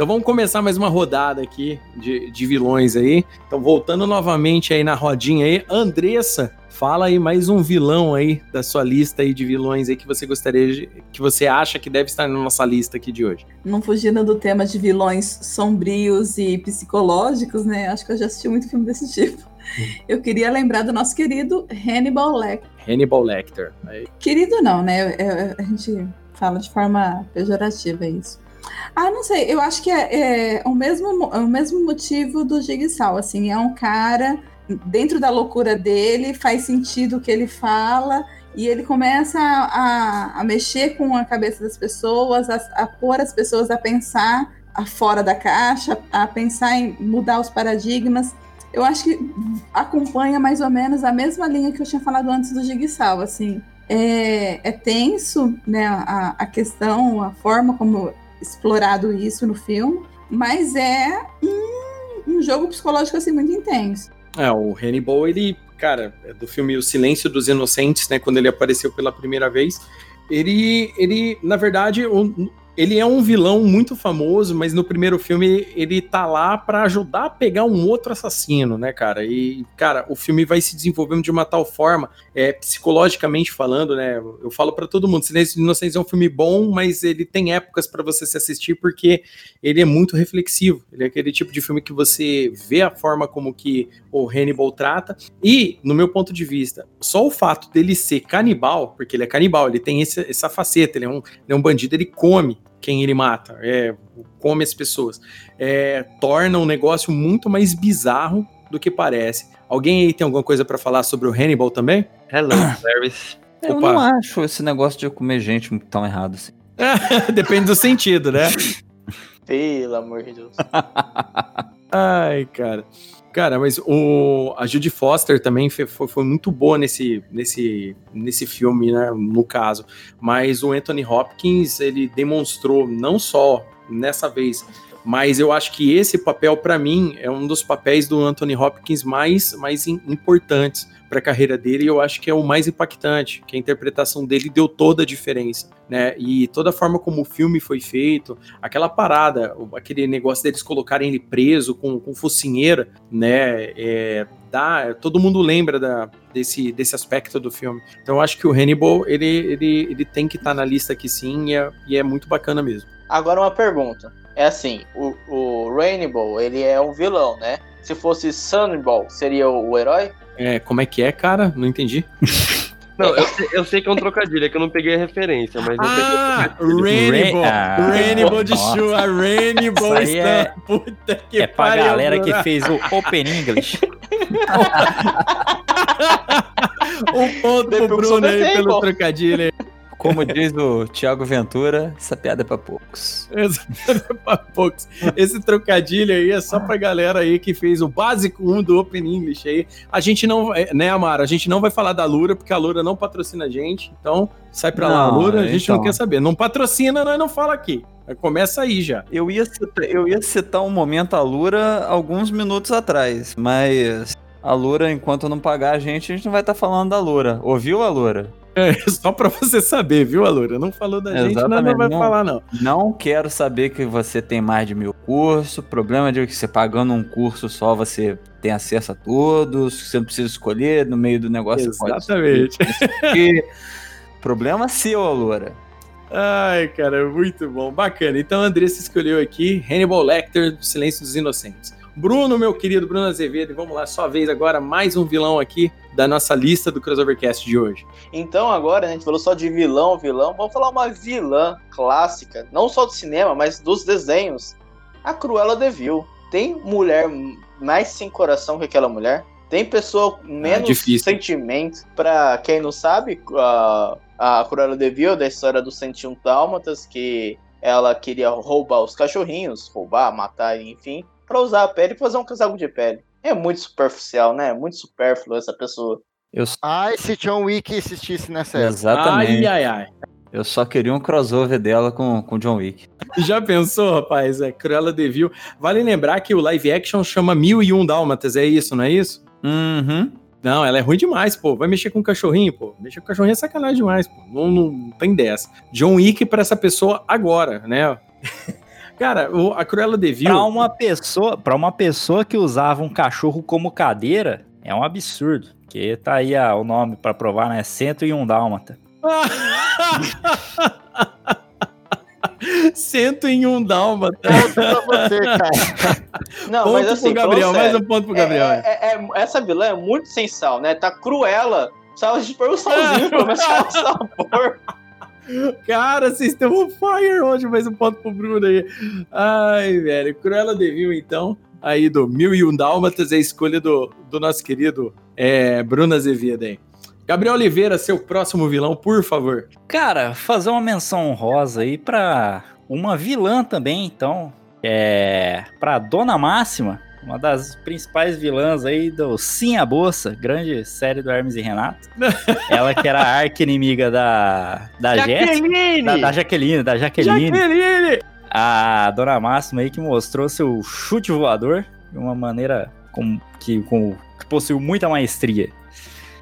Então vamos começar mais uma rodada aqui de, de vilões aí. Então voltando novamente aí na rodinha aí, Andressa, fala aí mais um vilão aí da sua lista aí de vilões aí que você gostaria de, que você acha que deve estar na nossa lista aqui de hoje. Não fugindo do tema de vilões sombrios e psicológicos, né? Acho que eu já assisti muito filme desse tipo. Eu queria lembrar do nosso querido Hannibal Lecter. Hannibal Lecter. Aí, Querido não, né? É- é- a gente fala de forma pejorativa isso. Ah, não sei. Eu acho que é, é o, mesmo, mo- é o mesmo motivo do Jigsaw. Assim, é um cara dentro da loucura dele, faz sentido o que ele fala e ele começa a, a- mexer com a cabeça das pessoas, a, a pôr as pessoas a pensar fora da caixa, a pensar em mudar os paradigmas. Eu acho que acompanha mais ou menos a mesma linha que eu tinha falado antes do Jigsaw, assim. É, é tenso, né, a, a questão, a forma como explorado isso no filme, mas é um, um jogo psicológico, assim, muito intenso. É, o Hannibal, ele, cara, é do filme O Silêncio dos Inocentes, né, quando ele apareceu pela primeira vez, ele, ele na verdade, ele é um vilão muito famoso, mas no primeiro filme ele tá lá pra ajudar a pegar um outro assassino, né, cara? E, cara, o filme vai se desenvolvendo de uma tal forma, é, psicologicamente falando, né? Eu falo pra todo mundo, Silêncio dos Inocentes é um filme bom, mas ele tem épocas pra você se assistir porque ele é muito reflexivo. Ele é aquele tipo de filme que você vê a forma como que o Hannibal trata. E, no meu ponto de vista, só o fato dele ser canibal, porque ele é canibal, ele tem esse- essa faceta, ele é, um, ele é um bandido, ele come quem ele mata, é, come as pessoas, é, torna um negócio muito mais bizarro do que parece. Alguém aí tem alguma coisa pra falar sobre o Hannibal também? Hello, Paris. Eu Opa. não acho esse negócio de comer gente tão errado assim. Depende do sentido, né? Pelo amor de Deus. Ai, cara. Cara, mas o, a Judy Foster também foi, foi muito boa nesse, nesse, nesse filme, né? No caso. Mas o Anthony Hopkins, ele demonstrou, não só nessa vez, mas eu acho que esse papel, pra mim, é um dos papéis do Anthony Hopkins mais, mais im- importantes para a carreira dele. E eu acho que é o mais impactante, que a interpretação dele deu toda a diferença, né? E toda a forma como o filme foi feito, aquela parada, aquele negócio deles colocarem ele preso com, com focinheira, né? É, dá, todo mundo lembra da, desse, desse aspecto do filme. Então eu acho que o Hannibal, ele, ele, ele tem que estar na lista aqui sim, e é, e é muito bacana mesmo. Agora uma pergunta. É assim, o, o Rainbow, ele é um vilão, né? Se fosse Sunball, seria o, o herói? É, como é que é, cara? Não entendi. Não, eu sei, eu sei que é um trocadilho, é que eu não peguei a referência, mas eu que é Ah, trocadilho. Rainbow! Ah, Rainbow de. Chua, Rainbow aí é-. Puta que É pra pariu, galera que Bruna. fez o Open English. Um ponto pro Depois Bruno eu aí pelo trocadilho. Como diz o Thiago Ventura, essa piada é pra poucos. Esse, pra poucos. Esse trocadilho aí é só pra galera aí que fez o básico 1 do Open English aí. A gente não, vai- né, Amara? A gente não vai falar da Lura, porque a Lura não patrocina a gente. Então, sai pra lá, Não, Lura. A gente não então. quer saber. Não patrocina, nós não fala aqui. Começa aí já. Eu ia, citar, eu ia citar um momento a Lura alguns minutos atrás, mas a Lura, enquanto não pagar a gente, a gente não vai estar falando da Lura. Ouviu a Lura? É, só pra você saber, viu, Alura? Não falou da gente, nós não Exatamente, vai não. falar, não. Não quero saber que você tem mais de mil cursos. Problema de que você pagando um curso só você tem acesso a todos. Você não precisa escolher no meio do negócio. pode Exatamente. escolher. Problema seu, Lura. Ai, cara, muito bom. Bacana. Então, a Andressa escolheu aqui Hannibal Lecter, do Silêncio dos Inocentes. Bruno, meu querido Bruno Azevedo, vamos lá, sua vez agora, mais um vilão aqui da nossa lista do Crossovercast de hoje. Então agora a gente falou só de vilão, vilão. Vamos falar uma vilã clássica, não só do cinema, mas dos desenhos. A Cruella de Vil. Tem mulher mais sem coração que aquela mulher? Tem pessoa menos sentimento? Pra quem não sabe, a, a Cruella de Vil, da história dos 101 Dálmatas, que ela queria roubar os cachorrinhos, roubar, matar, enfim, pra usar a pele e fazer um casaco de pele. É muito superficial, né? Muito supérfluo essa pessoa. Eu, Ai, se John Wick existisse nessa época. exatamente. Ai, ai, ai. Eu só queria um crossover dela com com John Wick. Já pensou, rapaz? É Cruella de Vil. Vale lembrar que o live action chama Mil e Um Dálmatas, é isso, não é isso? Uhum. Não, ela é ruim demais, pô. Vai mexer com o cachorrinho, pô. Mexer com o cachorrinho é sacanagem demais, pô. Não, não tem dessa. John Wick pra essa pessoa agora, né? Cara, o- a Cruella de Vil... Pra uma pessoa, para uma pessoa que usava um cachorro como cadeira, é um absurdo. Que tá aí ah, o nome pra provar, né? 101 dálmata. Cento em um dálmata. Ponto pra você, cara. Não, ponto mas assim, pro Gabriel, falando mais um ponto pro É, Gabriel. é- é- é- essa vilã é muito sem sal, né? Tá cruela. Precisava de pôr o salzinho pra começar o sabor. Cara, vocês estão on fire hoje, mais um ponto pro Bruno aí. Ai, velho. Cruella de Vil, então, aí do Mil e Um Dálmatas, é a escolha do, do nosso querido é, Bruno Azevedo aí. Gabriel Oliveira, seu próximo vilão, por favor. Cara, fazer uma menção honrosa aí pra uma vilã também, então. É. Pra Dona Máxima, uma das principais vilãs aí do Sim a Bolsa, grande série do Hermes e Renato. Ela que era a arqui-inimiga da, da Jéssica. Da, da Jaqueline, da Jaqueline. Jaqueline! A Dona Máxima aí que mostrou seu chute voador de uma maneira com, que, com possuiu muita maestria.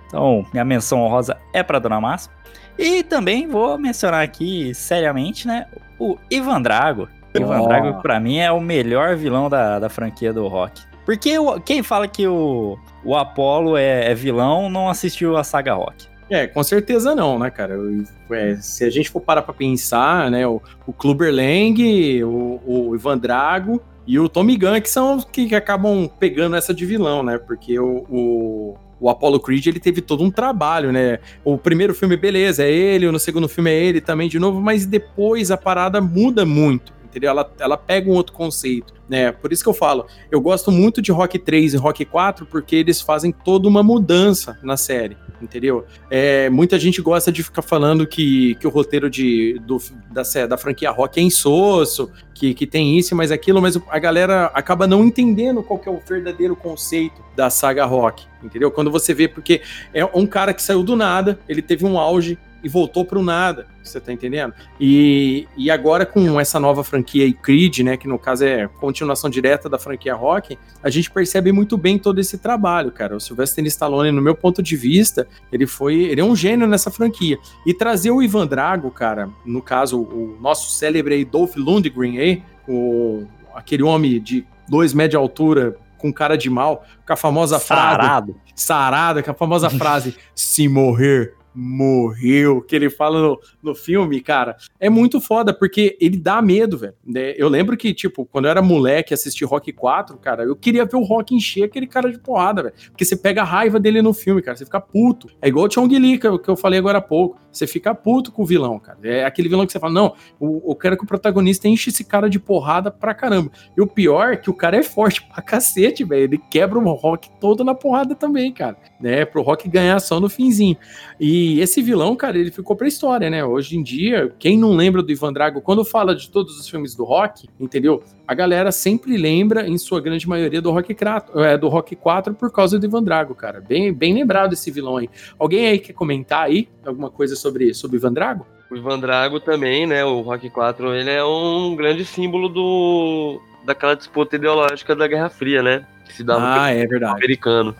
Então, minha menção honrosa é pra Dona Massa. E também vou mencionar aqui, seriamente, né, o Ivan Drago. Ivan Oh. Drago, pra mim, é o melhor vilão da, da franquia do Rock. Porque o- quem fala que o, o Apollo é, é vilão não assistiu a saga Rock. É, com certeza não, né, cara? Eu- é, se a gente for parar pra pensar, né, o, o Clubber Lang, o, o Ivan Drago e o Tommy Gunn, que são os que, que acabam pegando essa de vilão, né? Porque o, o, o Apollo Creed, ele teve todo um trabalho, né? O primeiro filme, beleza, é ele, no segundo filme é ele também de novo, mas depois a parada muda muito, entendeu? Ela, ela pega um outro conceito, né? Por isso que eu falo, eu gosto muito de Rock 3 e Rock 4, porque eles fazem toda uma mudança na série, entendeu? É, muita gente gosta de ficar falando que, que o roteiro de, do, da, da franquia Rock é insosso, que, que tem isso e mais aquilo, mas a galera acaba não entendendo qual que é o verdadeiro conceito da saga Rock, entendeu? Quando você vê, porque é um cara que saiu do nada, ele teve um auge e voltou pro nada, você tá entendendo? E, e agora com essa nova franquia Creed, né, que no caso é continuação direta da franquia Rock, a gente percebe muito bem todo esse trabalho, cara. O Sylvester Stallone, no meu ponto de vista, ele foi, ele é um gênio nessa franquia. E trazer o Ivan Drago, cara, no caso, o nosso célebre aí, Dolph Lundgren aí, o, aquele homem de dois metros de altura, com cara de mal, com a famosa frase Sarado. sarada, com a famosa frase: se morrer, morreu, que ele fala no, no filme, cara, é muito foda, porque ele dá medo, velho. né? Eu lembro que, tipo, quando eu era moleque assisti Rock 4, cara, eu queria ver o Rock encher aquele cara de porrada, velho. Porque você pega a raiva dele no filme, cara, você fica puto. É igual o Chong Li, que eu, que eu falei agora há pouco. Você fica puto com o vilão, cara. É aquele vilão que você fala, não, eu, eu quero que o protagonista enche esse cara de porrada pra caramba. E o pior é que o cara é forte pra cacete, velho. Ele quebra o Rock todo na porrada também, cara. Né, pro Rock ganhar só no finzinho. E esse vilão, cara, ele ficou pra história, né? Hoje em dia, quem não lembra do Ivan Drago, quando fala de todos os filmes do Rock, entendeu? A galera sempre lembra, em sua grande maioria, do Rock, 4, é, do Rock 4 por causa do Ivan Drago, cara. Bem, bem lembrado esse vilão aí. Alguém aí quer comentar aí alguma coisa sobre, sobre Ivan Drago? O Ivan Drago também, né? O Rock 4, ele é um grande símbolo do daquela disputa ideológica da Guerra Fria, né? Que se dava Ah, é verdade. americano.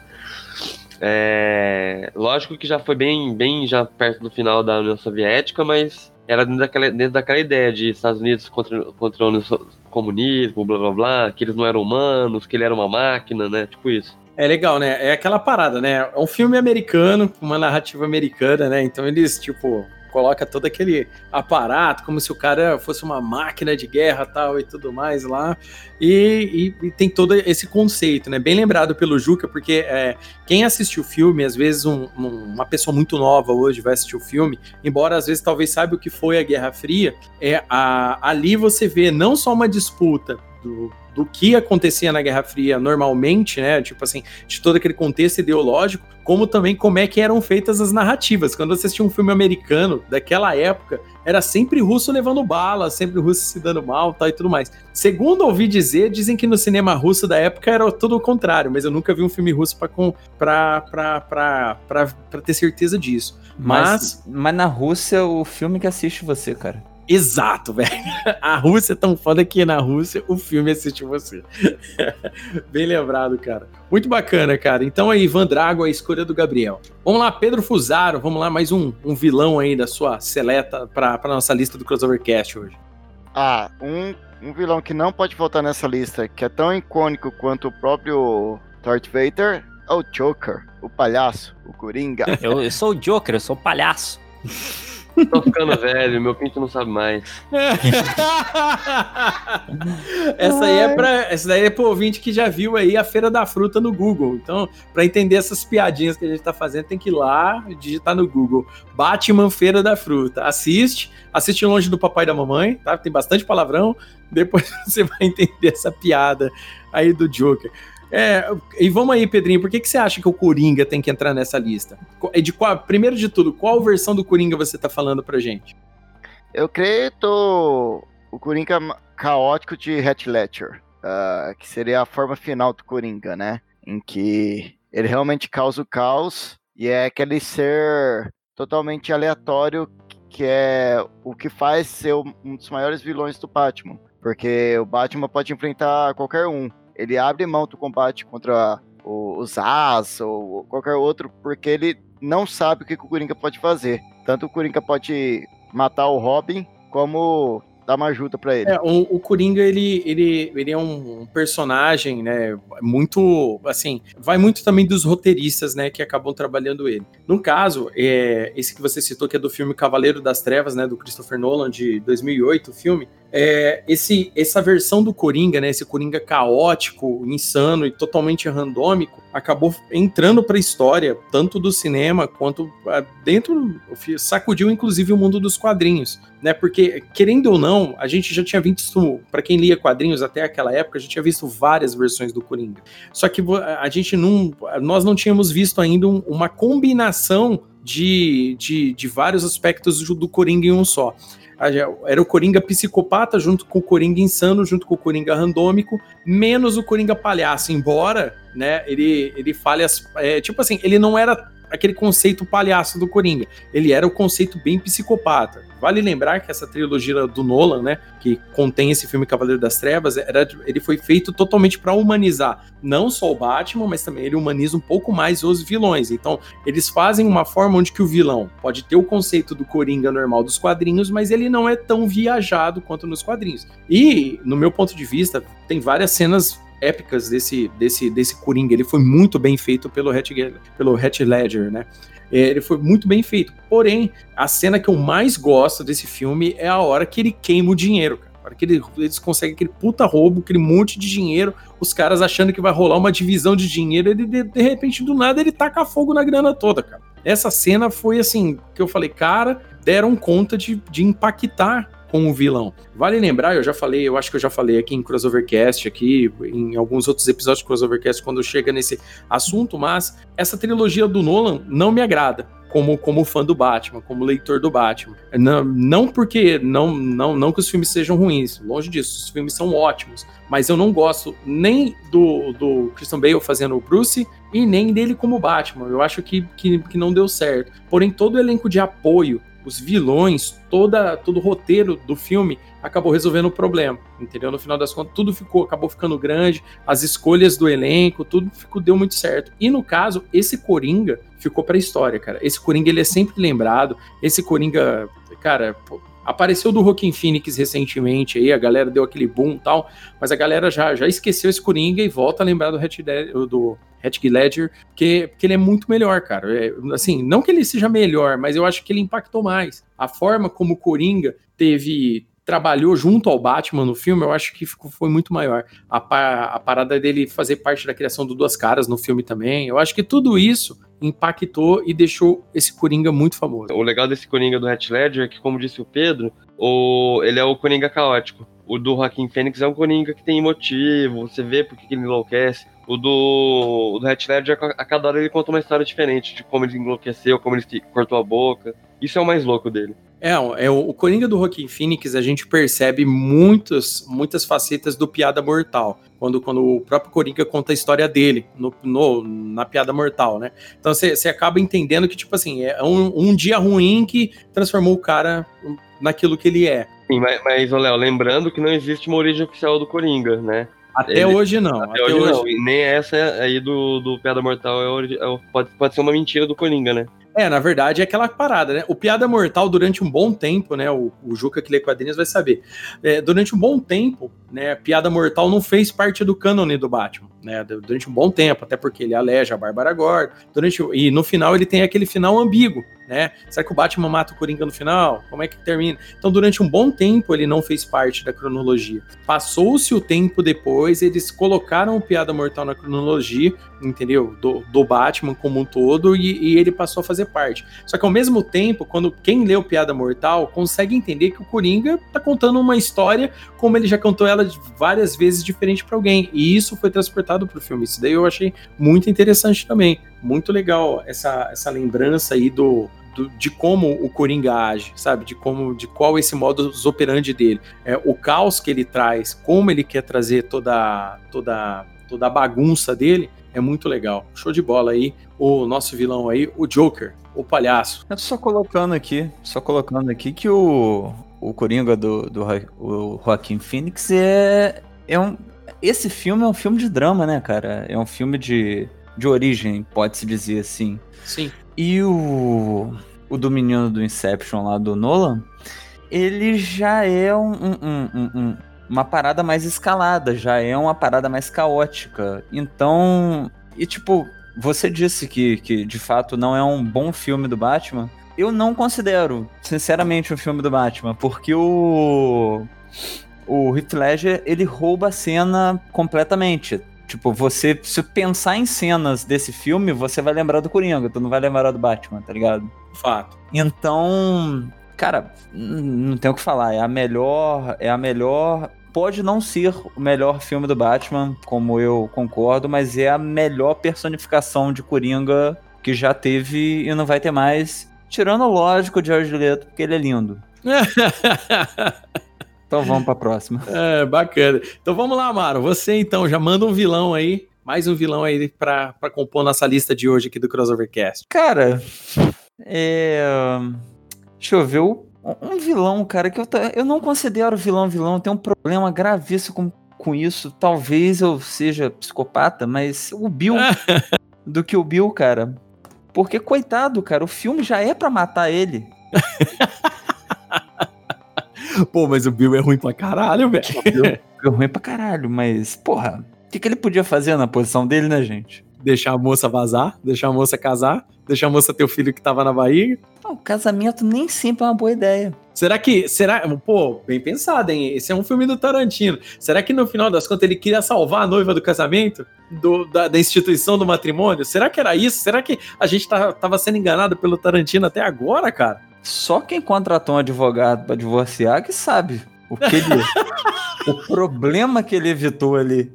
É, lógico que já foi bem, bem já perto do final da União Soviética, mas era dentro daquela, dentro daquela ideia de Estados Unidos contra, contra o comunismo, blá blá blá, que eles não eram humanos, que ele era uma máquina, né? Tipo isso. É legal, né? É aquela parada, né? É um filme americano, uma narrativa americana, né? Então eles, tipo, coloca todo aquele aparato, como se o cara fosse uma máquina de guerra tal e tudo mais lá. E, e- e tem todo esse conceito, né? Bem lembrado pelo Juca, porque é, quem assistiu o filme, às vezes um- um- uma pessoa muito nova hoje vai assistir o filme, embora às vezes talvez saiba o que foi a Guerra Fria, é a, ali você vê não só uma disputa do, do que acontecia na Guerra Fria normalmente, né? Tipo assim, de todo aquele contexto ideológico, como também como é que eram feitas as narrativas. Quando você assistia um filme americano daquela época, era sempre russo levando bala, sempre russo se dando mal tal, e tudo mais. Segundo ouvi dizer, dizem que no cinema russo da época era tudo o contrário, mas eu nunca vi um filme russo pra ter certeza disso. Mas, Mas, mas na Rússia, o filme que assiste você, cara. Exato, velho. A Rússia é tão foda que na Rússia o filme assiste você. Bem lembrado, cara. Muito bacana, cara. Então aí, Ivan Drago, a escolha do Gabriel. Vamos lá, Pedro Fusaro, vamos lá, mais um, um vilão aí da sua seleta pra, pra nossa lista do Crossovercast hoje. Ah, um, um vilão que não pode faltar nessa lista, que é tão icônico quanto o próprio Darth Vader, é o Joker, o palhaço, o Coringa. Eu, eu sou o Joker, eu sou o palhaço. Tô ficando velho, meu pinto não sabe mais. essa aí é pra, essa daí é pro ouvinte que já viu aí a Feira da Fruta no Google. Então, pra entender essas piadinhas que a gente tá fazendo, tem que ir lá e digitar no Google Batman Feira da Fruta. Assiste, assiste longe do papai e da mamãe, tá? Tem bastante palavrão. Depois você vai entender essa piada aí do Joker. É, e vamos aí, Pedrinho, por que, que você acha que o Coringa tem que entrar nessa lista? Co- De qual, primeiro de tudo, qual versão do Coringa você tá falando pra gente? Eu acredito o Coringa caótico de Heath Ledger, ah, que seria a forma final do Coringa, né? Em que ele realmente causa o caos e é aquele ser totalmente aleatório que é o que faz ser um dos maiores vilões do Batman. Porque o Batman pode enfrentar qualquer um. Ele abre mão do combate contra o, o Zaz ou qualquer outro, porque ele não sabe o que, que o Coringa pode fazer. Tanto o Coringa pode matar o Robin, como dar uma ajuda para ele. É, o, o, Coringa, ele, ele, ele é um personagem, né, muito, assim, vai muito também dos roteiristas, né, que acabam trabalhando ele. No caso, é, esse que você citou, que é do filme Cavaleiro das Trevas, né, do Christopher Nolan, de 2008, o filme, é, esse, essa versão do Coringa, né, esse Coringa caótico, insano e totalmente randômico, acabou entrando para a história, tanto do cinema quanto ah, dentro, sacudiu inclusive o mundo dos quadrinhos, né? Porque querendo ou não, a gente já tinha visto, para quem lia quadrinhos até aquela época, a gente tinha visto várias versões do Coringa. Só que a gente não, nós não tínhamos visto ainda uma combinação de, de, de vários aspectos do Coringa em um só era o Coringa psicopata junto com o Coringa insano, junto com o Coringa randômico, menos o Coringa palhaço, embora, né, ele, ele fale as, é, tipo assim, ele não era aquele conceito palhaço do Coringa. Ele era o conceito bem psicopata. Vale lembrar que essa trilogia do Nolan, né, que contém esse filme Cavaleiro das Trevas, era, ele foi feito totalmente para humanizar não só o Batman, mas também ele humaniza um pouco mais os vilões. Então, eles fazem uma forma onde que o vilão pode ter o conceito do Coringa normal dos quadrinhos, mas ele não é tão viajado quanto nos quadrinhos. E, no meu ponto de vista, tem várias cenas épicas desse, desse, desse Coringa. Ele foi muito bem feito pelo Heath, pelo Heath Ledger, né? É, ele foi muito bem feito. Porém, a cena que eu mais gosto desse filme é a hora que ele queima o dinheiro, cara. A hora que ele, eles conseguem aquele puta roubo, aquele monte de dinheiro, os caras achando que vai rolar uma divisão de dinheiro, ele de, de repente, do nada, ele taca fogo na grana toda, cara. Essa cena foi assim, que eu falei, cara, deram conta de, de impactar com o vilão. Vale lembrar, eu já falei, eu acho que eu já falei aqui em Crossovercast, aqui em alguns outros episódios de Crossovercast quando chega nesse assunto, mas essa trilogia do Nolan não me agrada. Como, como fã do Batman, como leitor do Batman. Não, não porque não, não, não que os filmes sejam ruins, longe disso, os filmes são ótimos, mas eu não gosto nem do, do Christian Bale fazendo o Bruce e nem dele como Batman. Eu acho que, que, que não deu certo. Porém, todo o elenco de apoio os vilões, toda, todo o roteiro do filme acabou resolvendo o problema, entendeu? No final das contas, tudo ficou, acabou ficando grande, as escolhas do elenco, tudo ficou, deu muito certo. E no caso, esse Coringa ficou pra história, cara. Esse Coringa, ele é sempre lembrado, esse Coringa, cara, pô, Apareceu do Rockin' Phoenix recentemente aí, a galera deu aquele boom e tal, mas a galera já, já esqueceu esse Coringa e volta a lembrar do Heath do Ledger, porque, porque ele é muito melhor, cara. É, assim, não que ele seja melhor, mas eu acho que ele impactou mais. A forma como o Coringa teve trabalhou junto ao Batman no filme, eu acho que ficou, foi muito maior. A, a parada dele fazer parte da criação do Duas Caras no filme também, eu acho que tudo isso impactou e deixou esse Coringa muito famoso. O legal desse Coringa do Heath Ledger é que, como disse o Pedro, o, ele é o Coringa caótico. O do Joaquim Fênix é um Coringa que tem motivo, você vê porque ele enlouquece. O do, o do Heath Ledger, a cada hora ele conta uma história diferente, de como ele enlouqueceu, como ele cortou a boca. Isso é o mais louco dele. É, é o, o Coringa do Joaquim Phoenix, a gente percebe muitas, muitas facetas do Piada Mortal. Quando, quando o próprio Coringa conta a história dele no, no na Piada Mortal, né? Então você acaba entendendo que, tipo assim, é um, um dia ruim que transformou o cara naquilo que ele é. Sim, mas, mas Léo, lembrando que não existe uma origem oficial do Coringa, né? Até ele, hoje não. Até, até hoje, hoje, não. E nem essa aí do, do Piada Mortal é, é, pode, pode ser uma mentira do Coringa, né? É, na verdade é aquela parada, né? O Piada Mortal, durante um bom tempo, né? O, o Juca que lê quadrinhos vai saber. É, durante um bom tempo, né? Piada Mortal não fez parte do cânone do Batman, né? Durante um bom tempo, até porque ele aleja a Bárbara Gordon. Durante, e no final ele tem aquele final ambíguo, né? Será que o Batman mata o Coringa no final? Como é que termina? Então, durante um bom tempo, ele não fez parte da cronologia. Passou-se o tempo depois, eles colocaram o Piada Mortal na cronologia, entendeu? Do, do Batman como um todo, e, e, ele passou a fazer parte. Só que ao mesmo tempo, quando quem lê o Piada Mortal consegue entender que o Coringa tá contando uma história como ele já contou ela várias vezes diferente para alguém. E isso foi transportado pro filme. Isso daí eu achei muito interessante também. Muito legal essa, essa lembrança aí do, de como o Coringa age, sabe? De como, de qual esse modo operandi dele. É, o caos que ele traz, como ele quer trazer toda, toda, toda a bagunça dele, é muito legal. Show de bola aí. O nosso vilão aí, o Joker, o palhaço. Eu só colocando aqui, só colocando aqui que o, o Coringa do, do o Joaquim Phoenix é, é um esse filme é um filme de drama, né, cara? É um filme de, de origem, pode-se dizer assim. Sim. E o, o do menino do Inception lá do Nolan, ele já é um, um- um- um- um- uma parada mais escalada, já é uma parada mais caótica. Então, e tipo, você disse que, que de fato não é um bom filme do Batman. Eu não considero, sinceramente, um filme do Batman, porque o. O Heath Ledger, ele rouba a cena completamente. Tipo, você, se pensar em cenas desse filme, você vai lembrar do Coringa, tu não vai lembrar do Batman, tá ligado? Fato. Então, cara, não tem o que falar. É a melhor. É a melhor. Pode não ser o melhor filme do Batman, como eu concordo, mas é a melhor personificação de Coringa que já teve e não vai ter mais. Tirando, lógico, o George Leto, porque ele é lindo. Então vamos pra próxima. É, bacana. Então vamos lá, Amaro. Você então já manda um vilão aí. Mais um vilão aí pra, pra compor nossa lista de hoje aqui do Crossovercast. Cara, é. Deixa eu ver. Um vilão, cara, que eu, eu não considero vilão vilão. Eu tenho um problema gravíssimo com, com isso. Talvez eu seja psicopata, mas o Bill. do que o Bill, cara. Porque, coitado, cara, o filme já é pra matar ele. Pô, mas o Bill é ruim pra caralho, velho. É ruim pra caralho, mas, porra, o que, que ele podia fazer na posição dele, né, gente? Deixar a moça vazar, deixar a moça casar, deixar a moça ter o filho que tava na barriga. Não, casamento nem sempre é uma boa ideia. Será que. Será. Pô, bem pensado, hein? Esse é um filme do Tarantino. Será que no final das contas ele queria salvar a noiva do casamento? Do- da, da instituição do matrimônio? Será que era isso? Será que a gente tá- tava sendo enganado pelo Tarantino até agora, cara? Só quem contratou um advogado pra divorciar que sabe o que ele. o problema que ele evitou ali.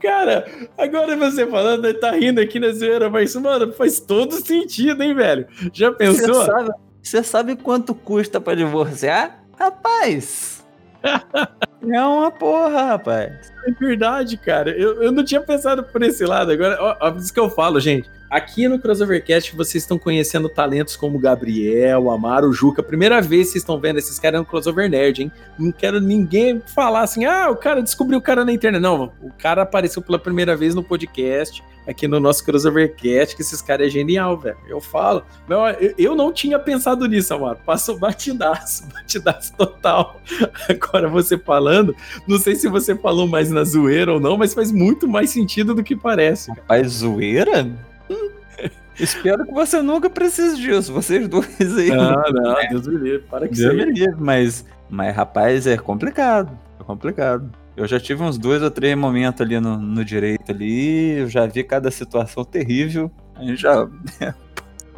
Cara, agora você falando, ele tá rindo aqui na zoeira, mas, mano, faz todo sentido, hein, velho? Já pensou? Você sabe, você sabe quanto custa pra divorciar? Rapaz! é uma porra, rapaz. É verdade, cara. Eu, eu não tinha pensado por esse lado. Agora, ó, ó, isso que eu falo, gente. Aqui no Crossovercast vocês estão conhecendo talentos como Gabriel, Amaro, Juca. Primeira vez vocês estão vendo esses caras no Crossover Nerd, hein? Não quero ninguém falar assim, ah, o cara descobriu o cara na internet. Não, o cara apareceu pela primeira vez no podcast, aqui no nosso Crossovercast, que esses caras é genial, velho. Eu falo. Não, eu, eu não tinha pensado nisso, Amaro. Passou batidaço, batidaço total. Agora você falando, não sei se você falou mais na zoeira ou não, mas faz muito mais sentido do que parece. Rapaz, zoeira? Hum, Espero que você nunca precise disso, vocês dois aí. Não, não, Deus me livre, para que Deus me livre, mas, mas, rapaz, é complicado. É complicado. Eu já tive uns dois ou três momentos ali no, no direito ali, eu já vi cada situação terrível. A gente já.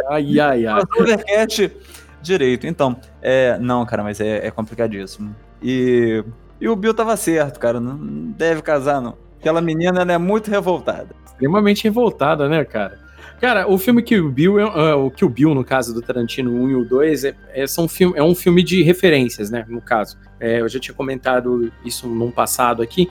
Ai, ai, ai. Overcast direito. Então, é. Não, cara, mas é, é complicadíssimo. E. E o Bill tava certo, cara. Não deve casar, não. Aquela menina, ela é muito revoltada. Extremamente revoltada, né, cara? Cara, o filme que o Bill, ah, o o Bill, no caso do Tarantino 1 e o 2, é, é, são filme, é um filme de referências, né, no caso. É, eu já tinha comentado isso num passado aqui.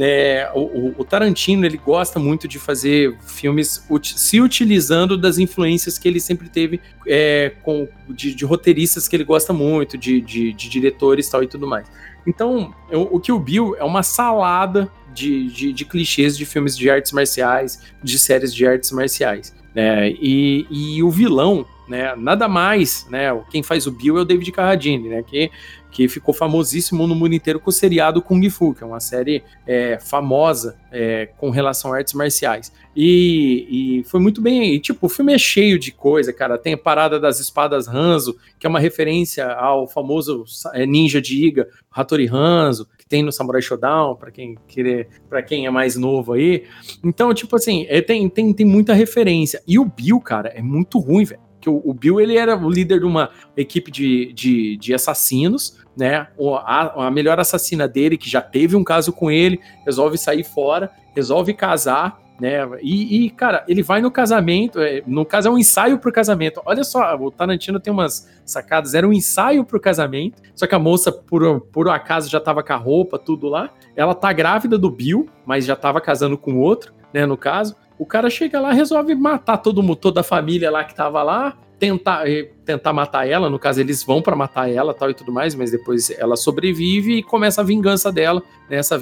É, o, o- Tarantino, ele gosta muito de fazer filmes uti- se utilizando das influências que ele sempre teve é, com, de, de roteiristas que ele gosta muito, de, de, de diretores tal e tudo mais. Então, o, o que o Bill é uma salada de, de, de clichês de filmes de artes marciais, de séries de artes marciais. Né? E, e o vilão, né, nada mais, né, quem faz o Bill é o David Carradine, né, que, que ficou famosíssimo no mundo inteiro com o seriado Kung Fu, que é uma série é, famosa é, com relação a artes marciais. E, e foi muito bem, e, tipo, o filme é cheio de coisa, cara, tem a parada das espadas Hanzo, que é uma referência ao famoso é, ninja de Iga, Hattori Hanzo, que tem no Samurai Shodown, para quem querer, para quem é mais novo aí. Então, tipo assim, é, tem, tem, tem muita referência. E o Bill, cara, é muito ruim, velho. Que o, o Bill, ele era o líder de uma equipe de, de, de assassinos, né? A, a melhor assassina dele, que já teve um caso com ele, resolve sair fora, resolve casar, né? E, e, cara, ele vai no casamento, é, no caso é um ensaio pro casamento. Olha só, o Tarantino tem umas sacadas, era um ensaio pro casamento, só que a moça, por, por acaso, já tava com a roupa, tudo lá. Ela tá grávida do Bill, mas já tava casando com outro, né, no caso. O cara chega lá, resolve matar todo mundo, toda a família lá que tava lá, tentar, eh, tentar matar ela. No caso, eles vão pra matar ela tal e tudo mais, mas depois ela sobrevive e começa a vingança dela, né, essa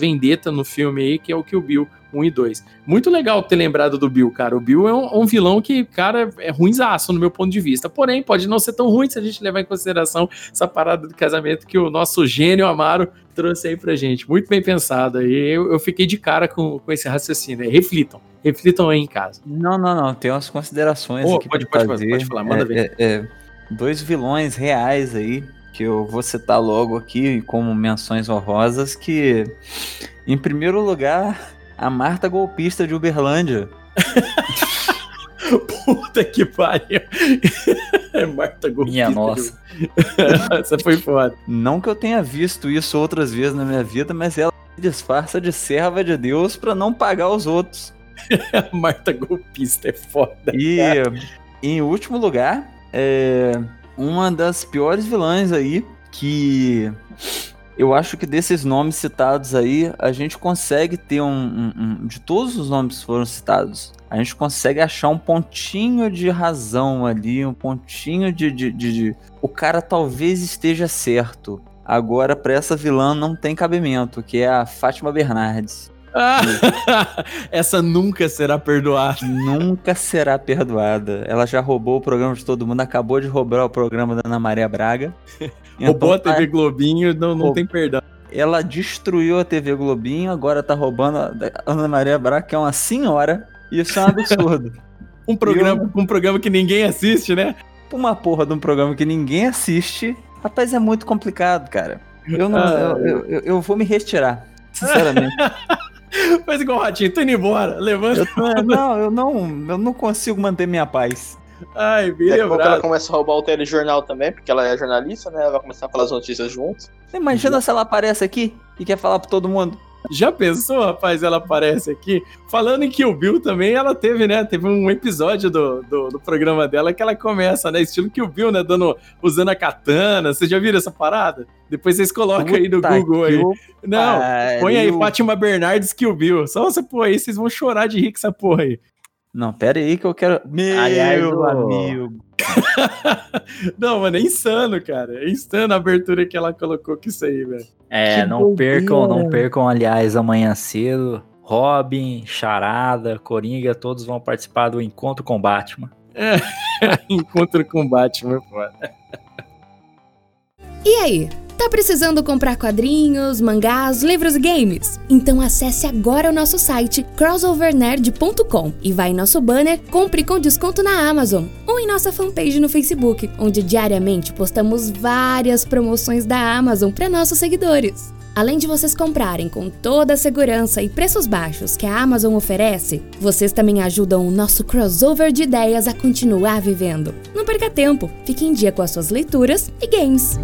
no filme aí, que é o Kill Bill 1 e 2. Muito legal ter lembrado do Bill, cara. O Bill é um, um vilão que, cara, é ruinzaço no meu ponto de vista. Porém, pode não ser tão ruim se a gente levar em consideração essa parada do casamento que o nosso gênio Amaro trouxe aí pra gente. Muito bem pensado. aí eu, eu fiquei de cara com, com esse raciocínio. aí. Reflitam. Reflitam aí em casa. Não, não, não. Tem umas considerações Ô, aqui pode- pra pode- fazer. pode falar, manda É, ver. é, é, dois vilões reais aí, que eu vou citar logo aqui como menções honrosas, que, em primeiro lugar, a Marta golpista de Uberlândia. Puta que pariu. É Marta Golpista. Minha nossa. Essa foi foda. Não que eu tenha visto isso outras vezes na minha vida, mas ela se disfarça de serva de Deus pra não pagar os outros. A Marta Golpista é foda. E em último lugar, é uma das piores vilãs aí que eu acho que desses nomes citados aí, a gente consegue ter um, um- um- de todos os nomes que foram citados, a gente consegue achar um pontinho de razão ali, um pontinho de, de, de- de- o cara talvez esteja certo. Agora, pra essa vilã não tem cabimento, que é a Fátima Bernardes. Essa nunca será perdoada. Nunca será perdoada. Ela já roubou o programa de todo mundo, acabou de roubar o programa da Ana Maria Braga. Roubou a Então, TV Globinho, não, não Roub- tem perdão. Ela destruiu a TV Globinho, agora tá roubando a a Ana Maria Braga, que é uma senhora. Isso é um absurdo. Um programa, um programa que ninguém assiste, né? Uma porra de um programa que ninguém assiste. Rapaz, é muito complicado, cara. Eu, não, Ah. eu, eu- eu- eu vou me retirar, sinceramente. Faz igual o Ratinho, tô indo embora. Levanta. Eu não, eu não, eu não consigo manter minha paz. Ai, bem Daqui a pouco ela começa a roubar o telejornal também, porque ela é jornalista, né? Ela vai começar a falar as notícias juntos. Imagina se ela aparece aqui e quer falar pra todo mundo. Já pensou, rapaz? Ela aparece aqui. Falando em Kill Bill também, ela teve, né? Teve um episódio do, do, do programa dela que ela começa, né? Estilo Kill Bill, né? Dando, usando a katana. Vocês já viram essa parada? Depois vocês colocam aí no Puta Google aí. o Não, põe aí. Fátima Bernardes Kill Bill. Só você pôr aí, vocês vão chorar de rir com essa porra aí. Não, pera aí que eu quero. Meu Aliás, o- amigo. Não, mano, é insano, cara. É insano a abertura que ela colocou com isso aí, velho. É, Que não percam, não percam, aliás, amanhã cedo. Robin, Charada, Coringa, todos vão participar do Encontro com Batman. Encontro com Batman, foda. E aí? Tá precisando comprar quadrinhos, mangás, livros e games? Então acesse agora o nosso site crossovernerd.com e vai em nosso banner Compre com desconto na Amazon ou em nossa fanpage no Facebook, onde diariamente postamos várias promoções da Amazon para nossos seguidores. Além de vocês comprarem com toda a segurança e preços baixos que a Amazon oferece, vocês também ajudam o nosso crossover de ideias a continuar vivendo. Não perca tempo, fique em dia com as suas leituras e games.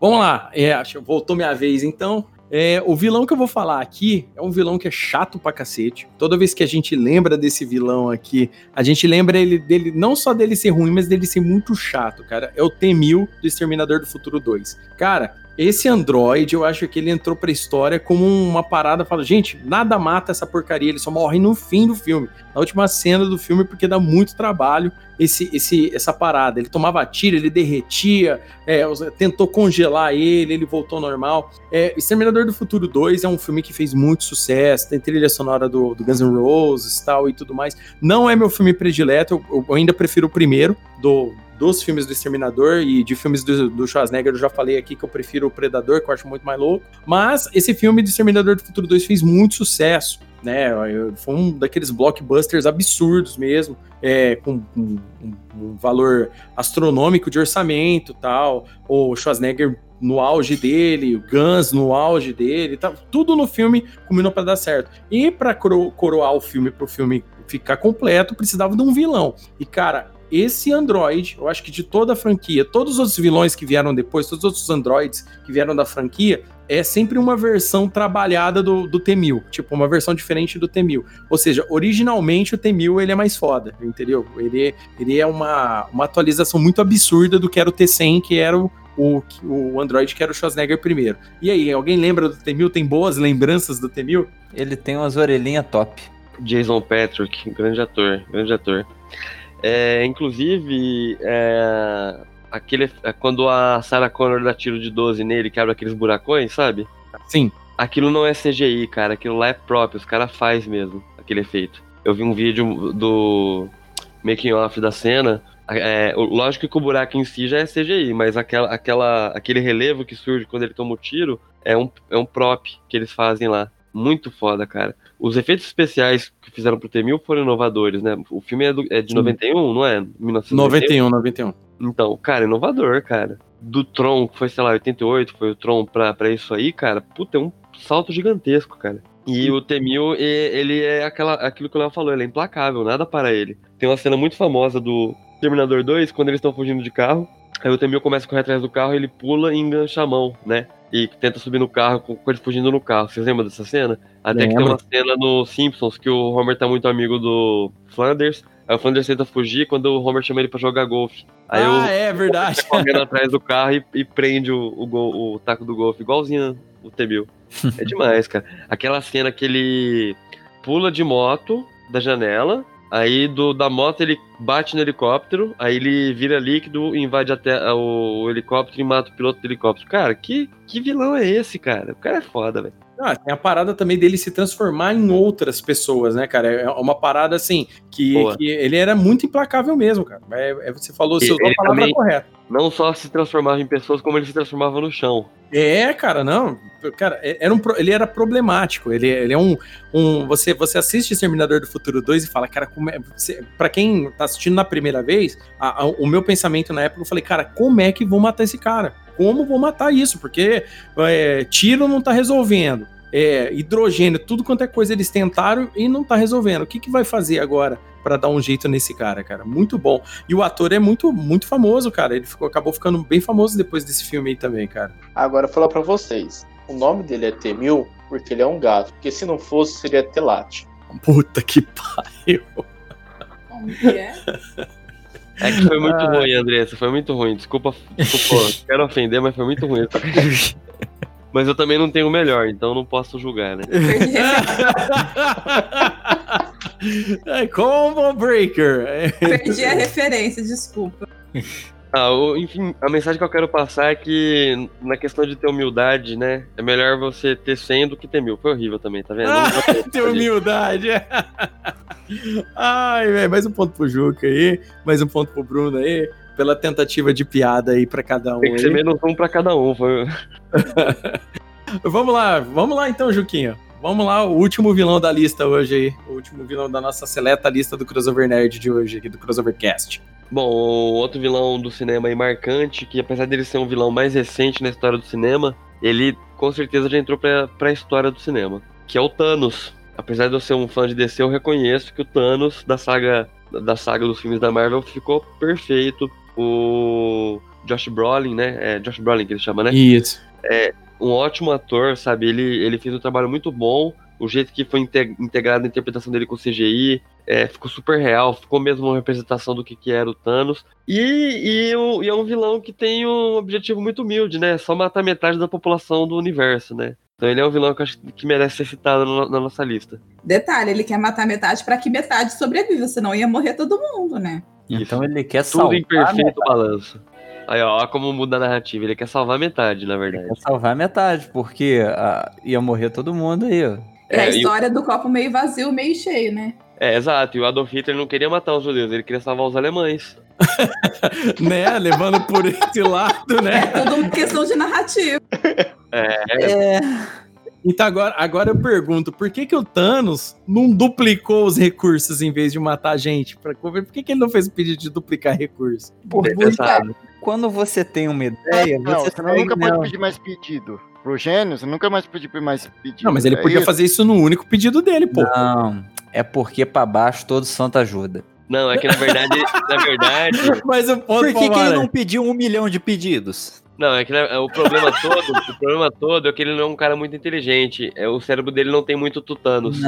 Vamos lá, é, voltou minha vez então. É, o vilão que eu vou falar aqui é um vilão que é chato pra cacete. Toda vez que a gente lembra desse vilão aqui, a gente lembra ele, dele não só dele ser ruim, mas dele ser muito chato, cara. É o T-1000 do Exterminador do Futuro 2. Cara, esse android, eu acho que ele entrou pra história como uma parada, fala, gente, nada mata essa porcaria, ele só morre no fim do filme, na última cena do filme, porque dá muito trabalho esse, esse, essa parada. Ele tomava tiro, ele derretia, é, tentou congelar ele, ele voltou normal. É, Exterminador do Futuro 2 é um filme que fez muito sucesso, tem trilha sonora do, do Guns N' Roses tal e tudo mais. Não é meu filme predileto, eu, eu ainda prefiro o primeiro do, dos filmes do Exterminador e de filmes do, do Schwarzenegger, eu já falei aqui que eu prefiro o Predador, que eu acho muito mais louco. Mas esse filme do Exterminador do Futuro 2 fez muito sucesso. Né, foi um daqueles blockbusters absurdos mesmo, é, com, com um, um valor astronômico de orçamento tal. O Schwarzenegger no auge dele, o Guns no auge dele, tá, tudo no filme combinou para dar certo. E para coroar o filme, para o filme ficar completo, precisava de um vilão. E cara, esse Android, eu acho que de toda a franquia, todos os outros vilões que vieram depois, todos os outros Androids que vieram da franquia, é sempre uma versão trabalhada do, do T-1000, tipo, uma versão diferente do T-1000. Ou seja, originalmente o T-1000 ele é mais foda, entendeu? Ele, ele é uma, uma atualização muito absurda do que era o T-100, que era o, o, o Android que era o Schwarzenegger primeiro. E aí, alguém lembra do T-1000? Tem boas lembranças do T-1000? Ele tem umas orelhinhas top. Jason Patrick, grande ator, grande ator. É, inclusive, é, aquele, é, quando a Sarah Connor dá tiro de 12 nele, quebra aqueles buracões, sabe? Sim. Aquilo não é CGI, cara, aquilo lá é próprio, os caras faz mesmo aquele efeito. Eu vi um vídeo do making off da cena. É, lógico que o buraco em si já é CGI, mas aquela, aquela, aquele relevo que surge quando ele toma o tiro é um, é um prop que eles fazem lá. Muito foda, cara. Os efeitos especiais que fizeram pro T-1000 foram inovadores, né? O filme é, do- é de Sim. 91, não é? 1991. 91, 91. Então, cara, inovador, cara. Do Tron, que foi, sei lá, 88, foi o Tron pra, pra isso aí, cara. Puta, é um salto gigantesco, cara. E o T-1000, e- ele é aquela, aquilo que o Léo falou, ele é implacável, nada para ele. Tem uma cena muito famosa do Terminador 2, quando eles estão fugindo de carro. Aí o T-1000 começa a correr atrás do carro, ele pula e engancha a mão, né? E tenta subir no carro com ele fugindo no carro. Vocês lembram dessa cena? Até que tem uma cena no Simpsons que o Homer tá muito amigo do Flanders. Aí o Flanders tenta fugir quando o Homer chama ele pra jogar golfe. Aí ah, o é verdade. tá correndo atrás do carro e, e prende o, o, gol- o taco do golfe, igualzinho o T-1000. É demais, cara. Aquela cena que ele pula de moto da janela, aí do, da moto ele bate no helicóptero, aí ele vira líquido, invade até o, o helicóptero e mata o piloto do helicóptero. Cara, que, que vilão é esse, cara? O cara é foda, velho. Ah, tem a parada também dele se transformar em outras pessoas, né, cara? É uma parada assim que, que ele era muito implacável mesmo, cara. É, é- você falou, você usou a palavra também- correta. Não só se transformava em pessoas, como ele se transformava no chão. É, cara, não. Cara, é- era um, ele era problemático. Ele, ele é um. um você, você assiste Exterminador do Futuro 2 e fala, cara, como é. Você, pra quem tá assistindo na primeira vez, a- a- o meu pensamento na época, eu falei, cara, como é que vou matar esse cara? Como vou matar isso? Porque é, tiro não tá resolvendo. É, hidrogênio, tudo quanto é coisa eles tentaram e não tá resolvendo. O que, que vai fazer agora pra dar um jeito nesse cara, cara? Muito bom. E o ator é muito, muito famoso, cara. Ele ficou, acabou ficando bem famoso depois desse filme aí também, cara. Agora, eu vou falar pra vocês. O nome dele é T-1000 porque ele é um gato. Porque se não fosse, seria Telate. Puta que pariu. Como que é? É que foi muito ruim, Andressa. Foi muito ruim. Desculpa, desculpa quero ofender, mas foi muito ruim. Mas eu também não tenho o melhor, então não posso julgar, né? É Combo Breaker. Perdi a referência, desculpa. Ah, o- enfim, a mensagem que eu quero passar é que na questão de ter humildade, né? É melhor você ter 100 do que ter mil. Foi horrível também, tá vendo? Pra- Tem humildade. Ai, velho, mais um ponto pro Juca aí, mais um ponto pro Bruno aí, pela tentativa de piada aí pra cada um Tem que ser aí. menos um pra cada um. Foi... Vamos lá, vamos lá então, Juquinha. Vamos lá, o último vilão da lista hoje aí, o último vilão da nossa seleta lista do Crossover Nerd de hoje aqui, do Crossover Cast. Bom, o outro vilão do cinema aí marcante, que apesar dele ser um vilão mais recente na história do cinema, ele com certeza já entrou pra, pra história do cinema, que é o Thanos. Apesar de eu ser um fã de DC, eu reconheço que o Thanos da saga da saga dos filmes da Marvel ficou perfeito. O Josh Brolin, né? É Josh Brolin que ele chama, né? Isso. Um ótimo ator, sabe? Ele, ele fez um trabalho muito bom. O jeito que foi inte- integrado a interpretação dele com CGI é, ficou super real, ficou mesmo uma representação do que, que era o Thanos. E, e, o- e é um vilão que tem um objetivo muito humilde, né? Só matar metade da população do universo, né? Então ele é um vilão que acho que merece ser citado no- na nossa lista. Detalhe, ele quer matar metade pra que metade sobreviva, senão ia morrer todo mundo, né? Então ele quer Tudo salvar, em perfeito balanço. Aí, ó, ó como muda a narrativa. Ele quer salvar metade, na verdade. quer salvar metade, porque ah, ia morrer todo mundo aí, ó. É, a É, e história do copo meio vazio, meio cheio, né? É, exato. E o Adolf Hitler não queria matar os judeus, ele queria salvar os alemães. né, levando por esse lado, né? É tudo uma questão de narrativa. É. Então agora, agora eu pergunto, por que que o Thanos não duplicou os recursos em vez de matar a gente? Pra, por que que ele não fez o pedido de duplicar recursos? Por pensado. Quando você tem uma ideia, Não, você você nunca segue pode nela. pedir mais pedido. Pro gênio, você nunca mais pode pedir mais pedido. Não, mas ele É podia isso. fazer isso no único pedido dele, pô. Não, é porque pra baixo todo santo ajuda. Não, é que na verdade, na verdade, Mas o ponto Por que, que ele Vambora. não pediu um milhão de pedidos? não, é que né, o problema todo, o problema todo é que ele não é um cara muito inteligente. É, o cérebro dele não tem muito tutanos.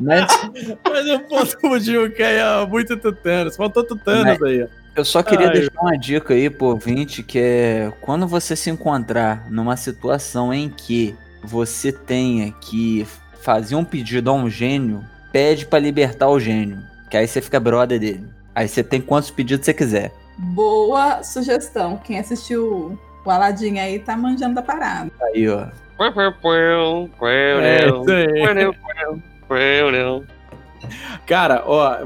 Mas Mas o ponto pro Juca aí, ó, muito Tutanos. Faltou Tutanos Mas- aí, ó. eu só queria Ai. deixar uma dica aí pro ouvinte, que é quando você se encontrar numa situação em que você tenha que fazer um pedido a um gênio, pede pra libertar o gênio, que aí você fica brother dele. Aí você tem quantos pedidos você quiser. Boa sugestão. Quem assistiu o Aladdin aí tá manjando da parada. Aí, ó. Cara, ó,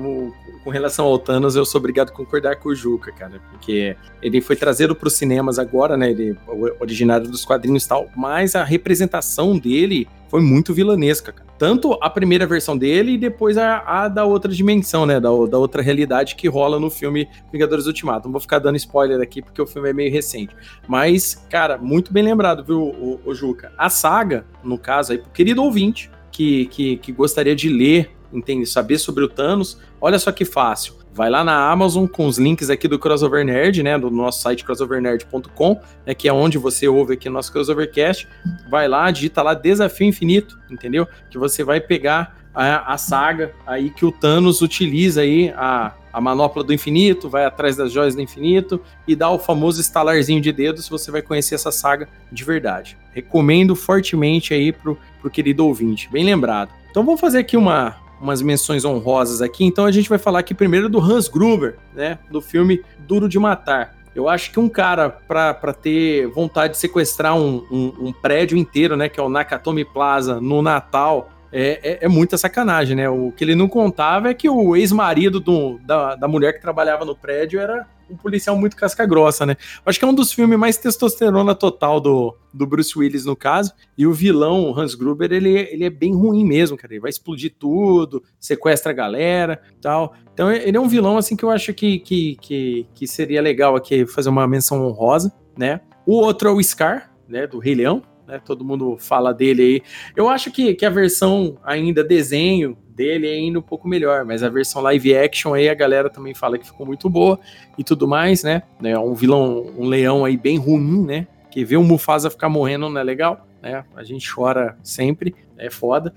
com relação ao Thanos, eu sou obrigado a concordar com o Juca, cara, porque ele foi trazido para os cinemas agora, né? Ele originário dos quadrinhos e tal, mas a representação dele foi muito vilanesca, cara. Tanto a primeira versão dele e depois a, a da outra dimensão, né? Da, da outra realidade que rola no filme Vingadores Ultimato. Não vou ficar dando spoiler aqui porque o filme é meio recente. Mas, cara, muito bem lembrado, viu, o, o Juca? A saga, no caso aí, pro querido ouvinte, que, que, que gostaria de ler, entende, saber sobre o Thanos, olha só que fácil. Vai lá na Amazon com os links aqui do Crossover Nerd, né, do nosso site crossovernerd.com, né, que é onde você ouve aqui o nosso Crossovercast. Vai lá, digita lá Desafio Infinito, entendeu? Que você vai pegar a, a saga aí que o Thanos utiliza aí a, a manopla do infinito, vai atrás das joias do infinito e dá o famoso estalarzinho de dedos, você vai conhecer essa saga de verdade. Recomendo fortemente aí pro, pro querido ouvinte, bem lembrado. Então vamos fazer aqui uma, umas menções honrosas aqui. Então a gente vai falar aqui primeiro do Hans Gruber, né, do filme Duro de Matar. Eu acho que um cara pra ter vontade de sequestrar um, um, um prédio inteiro, né, que é o Nakatomi Plaza, no Natal, é, é, é muita sacanagem, né? O que ele não contava é que o ex-marido do- da, da mulher que trabalhava no prédio era um policial muito casca-grossa, né? Acho que é um dos filmes mais testosterona total do, do Bruce Willis, no caso. E o vilão, o Hans Gruber, ele, ele é bem ruim mesmo, cara. Ele vai explodir tudo, sequestra a galera tal. Então ele é um vilão, assim, que eu acho que, que, que, que seria legal aqui fazer uma menção honrosa, né? O outro é o Scar, né? Do Rei Leão. Né, todo mundo fala dele aí. Eu acho que, que a versão ainda desenho dele é ainda um pouco melhor, mas a versão live action aí a galera também fala que ficou muito boa e tudo mais, né? É um vilão, um leão aí bem ruim, né? Que ver o Mufasa ficar morrendo não é legal, né? A gente chora sempre, é foda.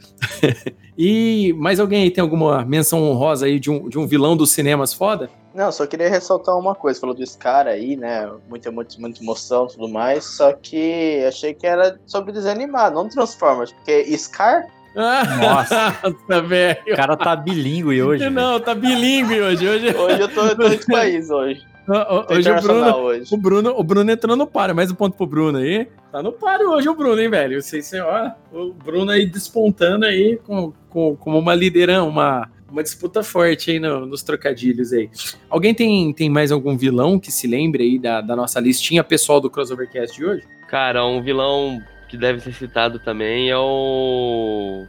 e mais alguém aí tem alguma menção honrosa aí de um, de um vilão dos cinemas foda? Não, só queria ressaltar uma coisa. Falou do Scar aí, né? Muita, muita, muita emoção e tudo mais. Só que achei que era sobre desanimar, não Transformers. Porque Scar. Nossa. Nossa, velho. O cara tá bilíngue hoje. Não, tá bilíngue hoje. Hoje, Hoje eu tô, eu tô de país hoje. Hoje o Bruno, hoje. o Bruno, o Bruno entrou no páreo, mais um ponto pro Bruno aí. Tá no páreo hoje o Bruno, hein, velho? Sei se, ó, o Bruno aí despontando aí com, com, como uma liderança, uma, uma disputa forte aí no- nos trocadilhos aí. Alguém tem, tem mais algum vilão que se lembre aí da, da nossa listinha pessoal do Crossovercast de hoje? Cara, um vilão que deve ser citado também é o.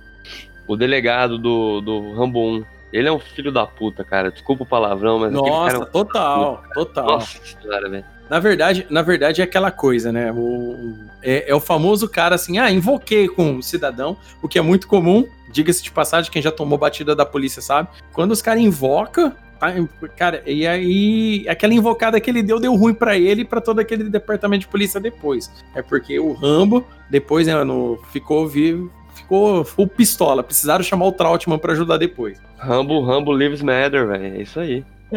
O delegado do, do Rambo 1. Ele é um filho da puta, cara. Desculpa o palavrão, mas Nossa, é um- total, total. Nossa senhora, velho. Na verdade, na verdade é aquela coisa, né? O, o- é, é o famoso cara assim, ah, invoquei com o cidadão, o que é muito comum, diga-se de passagem, quem já tomou batida da polícia sabe. Quando os caras invocam, tá, cara, e aí aquela invocada que ele deu, deu ruim pra ele e pra todo aquele departamento de polícia depois. É porque o Rambo, depois, né, no, ficou vivo, ficou full pistola, precisaram chamar o Trautmann pra ajudar depois. Rambo, Rambo Lives Matter, velho. É isso aí.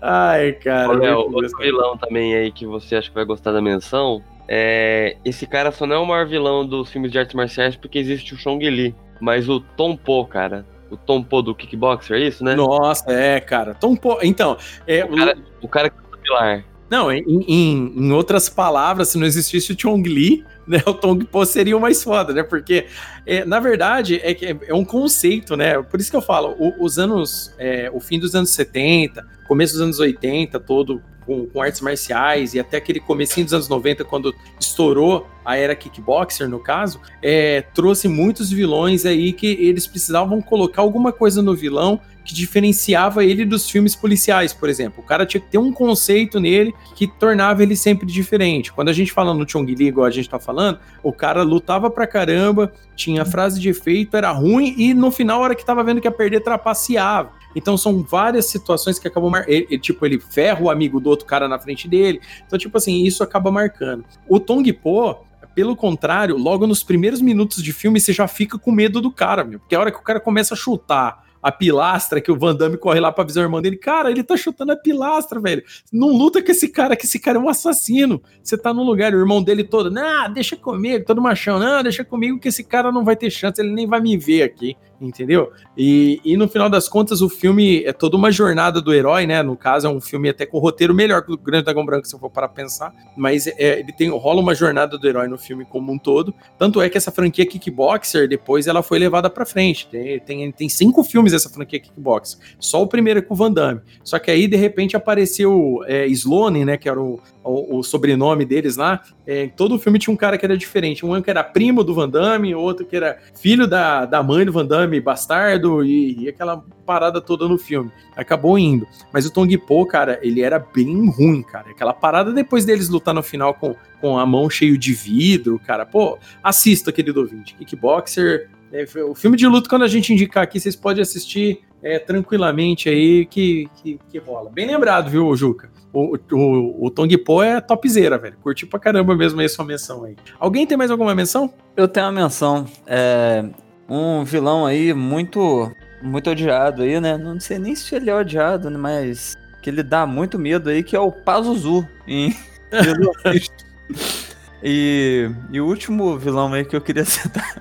Ai, cara. Olha, outro vilão também aí que você acha que vai gostar da menção. É, esse cara só não é o maior vilão dos filmes de artes marciais porque existe o Chong Li. Mas o Tom Po, cara. O Tom Po do Kickboxer, é isso, né? Nossa, é, cara. Tom Po- Então, é, O cara, o cara que é o pilar. Não, em, em, em outras palavras, se não existisse o Chong Li, né, o Tong Po seria o mais foda, né? Porque, é, na verdade, é, é, é um conceito, né? Por isso que eu falo, o- os anos, é, o fim dos anos 70, começo dos anos 80, todo com, com artes marciais, e até aquele comecinho dos anos 90, quando estourou a era kickboxer, no caso, é, trouxe muitos vilões aí que eles precisavam colocar alguma coisa no vilão que diferenciava ele dos filmes policiais, por exemplo. O cara tinha que ter um conceito nele que tornava ele sempre diferente. Quando a gente fala no Chong Li, igual a gente tá falando, o cara lutava pra caramba, tinha frase de efeito, era ruim, e no final, a hora que tava vendo que ia perder, trapaceava. Então são várias situações que acabam mar... ele, ele, tipo, ele ferra o amigo do outro cara na frente dele. Então, tipo assim, isso acaba marcando. O Tong Po, Pelo contrário, logo nos primeiros minutos de filme, você já fica com medo do cara, meu. Porque a hora que o cara começa a chutar a pilastra, que o Van Damme corre lá pra avisar o irmão dele, cara, ele tá chutando a pilastra, velho. Não luta com esse cara, que esse cara é um assassino. Você tá num lugar, o irmão dele todo, não, deixa comigo, todo machão, não, deixa comigo que esse cara não vai ter chance, ele nem vai me ver aqui entendeu? E, e no final das contas, o filme é toda uma jornada do herói, né? No caso, é um filme até com roteiro melhor que o Grande Dragão Branco, se eu for para pensar, mas é, ele tem rola uma jornada do herói no filme como um todo. Tanto é que essa franquia Kickboxer, depois ela foi levada para frente. Tem, tem, tem, cinco filmes essa franquia Kickboxer. Só o primeiro é com o Van Damme. Só que aí, de repente, apareceu é, Sloane, né? Que era o, o, o sobrenome deles lá. É, todo o filme tinha um cara que era diferente. Um que era primo do Van Damme, outro que era filho da, da mãe do Van Damme bastardo e, e, aquela parada toda no filme. Acabou indo. Mas o Tong Po, cara, ele era bem ruim, cara. Aquela parada depois deles lutar no final com, com a mão cheio de vidro, cara. Pô, assista, querido ouvinte. Kickboxer. É, o filme de luta, quando a gente indicar aqui, vocês podem assistir é, tranquilamente aí que, que, que rola. Bem lembrado, viu, Juca? O, o, o Tong Po é topzera, velho. Curti pra caramba mesmo aí sua menção aí. Alguém tem mais alguma menção? Eu tenho uma menção. É, um vilão aí muito muito odiado aí, né? Não sei nem se ele é odiado, né? mas que ele dá muito medo aí, que é o Pazuzu em e, e o último vilão aí que eu queria citar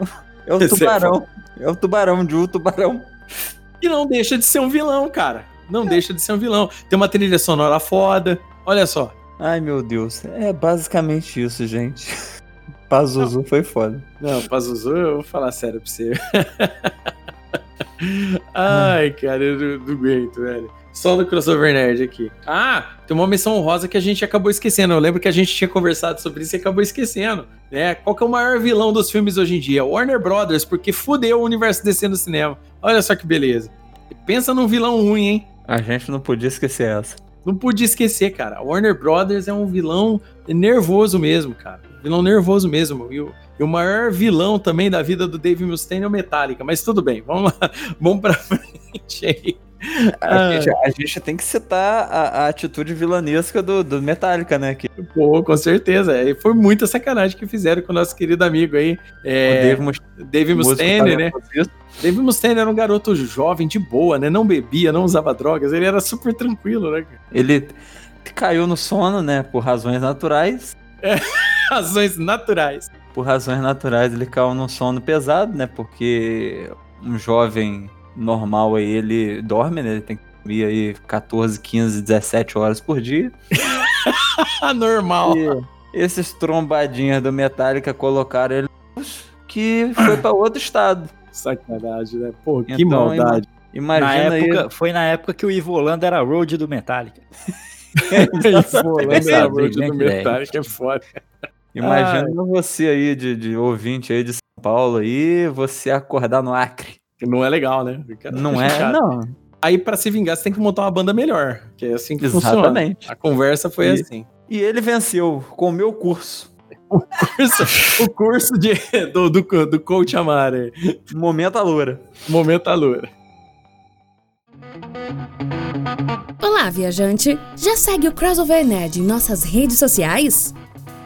é o Esse é Tubarão. É, é o Tubarão de o Tubarão. E não deixa de ser um vilão, cara. Não é. deixa de ser um vilão. Tem uma trilha sonora foda. Olha só. Ai, meu Deus. É basicamente isso, gente. Pazuzu foi foda. Não, Pazuzu, eu vou falar sério pra você. Ai, cara, eu não, não aguento, velho. Só no crossover nerd aqui. Ah, tem uma menção honrosa que a gente acabou esquecendo. Eu lembro que a gente tinha conversado sobre isso e acabou esquecendo. Né? Qual que é o maior vilão dos filmes hoje em dia? Warner Brothers, porque fudeu o universo DC no cinema. Olha só que beleza. Pensa num vilão ruim, hein? A gente não podia esquecer essa. Não podia esquecer, cara. Warner Brothers é um vilão nervoso mesmo, cara vilão nervoso mesmo. E o, e o maior vilão também da vida do Dave Mustaine é o Metallica. Mas tudo bem, vamos lá, vamos pra frente aí. A, ah. gente, a, gente, tem que citar a, a, atitude vilanesca do, do Metallica, né? Que... Pô, com certeza. E foi muita sacanagem que fizeram com o nosso querido amigo aí. É, o Dave, Must Dave Mustaine, né? Dave Mustaine era um garoto jovem, de boa, né? Não bebia, não usava drogas. Ele era super tranquilo, né? Ele caiu no sono, né? Por razões naturais. É. razões naturais. Por razões naturais, ele caiu num sono pesado, né? Porque um jovem normal aí, ele dorme, né? Ele tem que dormir aí 14, 15, 17 horas por dia. normal. E esses trombadinhas do Metallica colocaram ele que foi para outro estado. Sacanagem, né? Pô, que então, maldade. Imagina na época, aí... Foi na época que o Ivo Holanda era road do Metallica. Ivo Holanda era road do Metallica, é foda. Imagina ah, você aí, de, de ouvinte aí de São Paulo aí, você acordar no Acre. Não é legal, né? Não é, não. Aí, para se vingar, você tem que montar uma banda melhor. Que é assim que Exatamente. funciona. A conversa foi e, assim. E ele venceu com o meu curso. O curso, o curso de, do, do, do coach Amara. Momento Alura. Momento Alura. Olá, viajante! Já segue o Crossover Nerd em nossas redes sociais?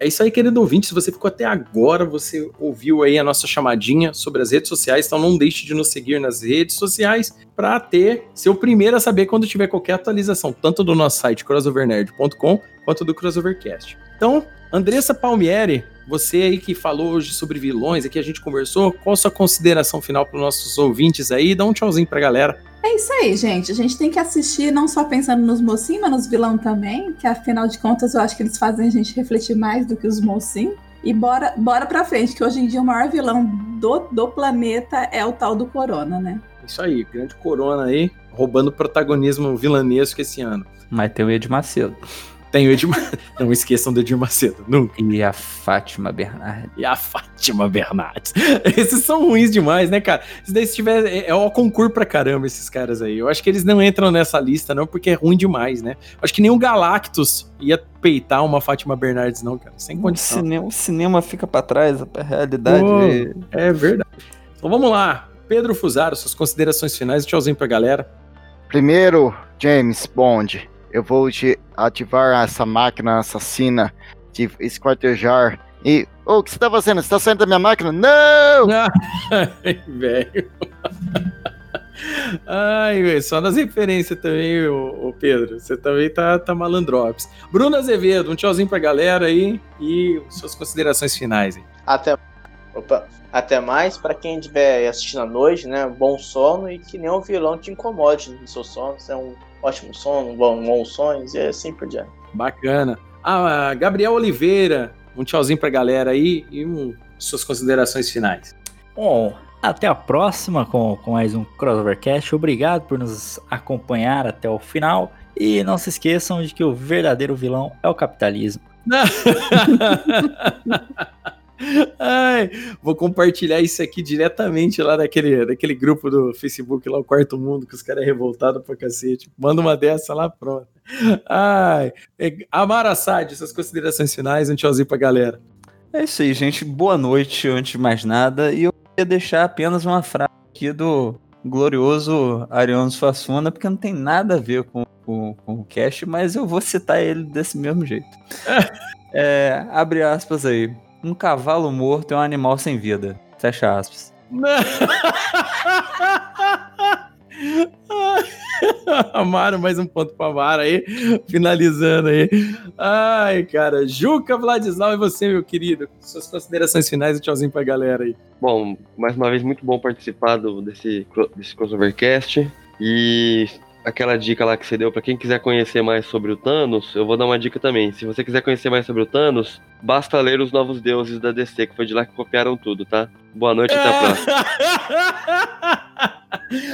É isso aí, querido ouvinte. Se você ficou até agora, você ouviu aí a nossa chamadinha sobre as redes sociais, então não deixe de nos seguir nas redes sociais para ter ser o primeiro a saber quando tiver qualquer atualização, tanto do nosso site crossovernerd.com quanto do Crossovercast. Então, Andressa Palmieri, você aí que falou hoje sobre vilões, aqui a gente conversou, qual a sua consideração final para os nossos ouvintes aí? Dá um tchauzinho para a galera. É isso aí, gente. A gente tem que assistir não só pensando nos mocinhos, mas nos vilão também, que afinal de contas eu acho que eles fazem a gente refletir mais do que os mocinhos. E bora, bora pra frente, que hoje em dia o maior vilão do, do planeta é o tal do Corona, né? Isso aí, grande Corona aí, roubando protagonismo vilanesco esse ano. Mas tem o Ed Macedo. Tem o Edir. Não esqueçam do Edir Macedo, nunca. E a Fátima Bernardes. E a Fátima Bernardes. Esses são ruins demais, né, cara? Se daí se tiver. É, é o concurso pra caramba, esses caras aí. Eu acho que eles não entram nessa lista, não, porque é ruim demais, né? Eu acho que nem o Galactus ia peitar uma Fátima Bernardes, não, cara. Sem O condição. cinema, o cinema fica pra trás, a realidade. Pô, é verdade. Então vamos lá. Pedro Fusaro, suas considerações finais. Tchauzinho pra galera. Primeiro, James Bond, eu vou te ativar essa máquina assassina de esquartejar. E. Ô, o que você tá fazendo? Você tá saindo da minha máquina? Não! Ai, velho. Ai, velho, só nas referências também, ô, ô Pedro. Você também tá, tá malandrops. Bruno Azevedo, um tchauzinho pra galera aí e suas considerações finais. Aí. Até, opa, até mais. Pra quem estiver assistindo à noite, né? Bom sono e que nenhum vilão te incomode no seu sono. Isso é um ótimo sono, bom, bons sonhos e assim por diante. Bacana. Ah, Gabriel Oliveira, um tchauzinho pra galera aí e um, suas considerações finais. Bom, até a próxima com, com mais um Crossovercast. Obrigado por nos acompanhar até o final. E não se esqueçam de que o verdadeiro vilão é o capitalismo. Ai, vou compartilhar isso aqui diretamente lá daquele, daquele grupo do Facebook, lá o Quarto Mundo, que os caras é revoltado pra cacete. Manda uma dessa lá, pronto. Ai, é, Amara Assad, suas considerações finais, um tchauzinho pra galera. É isso aí, gente. Boa noite, antes de mais nada. E eu queria deixar apenas uma frase aqui do glorioso Ariano Suassuna, porque não tem nada a ver com, com, com o cast, mas eu vou citar ele desse mesmo jeito. É, abre aspas aí. Um cavalo morto é um animal sem vida. Fecha aspas. Amaro, mais um ponto pra Amaro aí, finalizando aí. Ai, cara, Juca, Vladislau e você, meu querido, suas considerações finais e tchauzinho pra galera aí. Bom, mais uma vez, muito bom participar do, desse, desse crossovercast. E aquela dica lá que você deu pra quem quiser conhecer mais sobre o Thanos, eu vou dar uma dica também. Se você quiser conhecer mais sobre o Thanos, basta ler Os Novos Deuses da DC, que foi de lá que copiaram tudo, tá? Boa noite e até a próxima.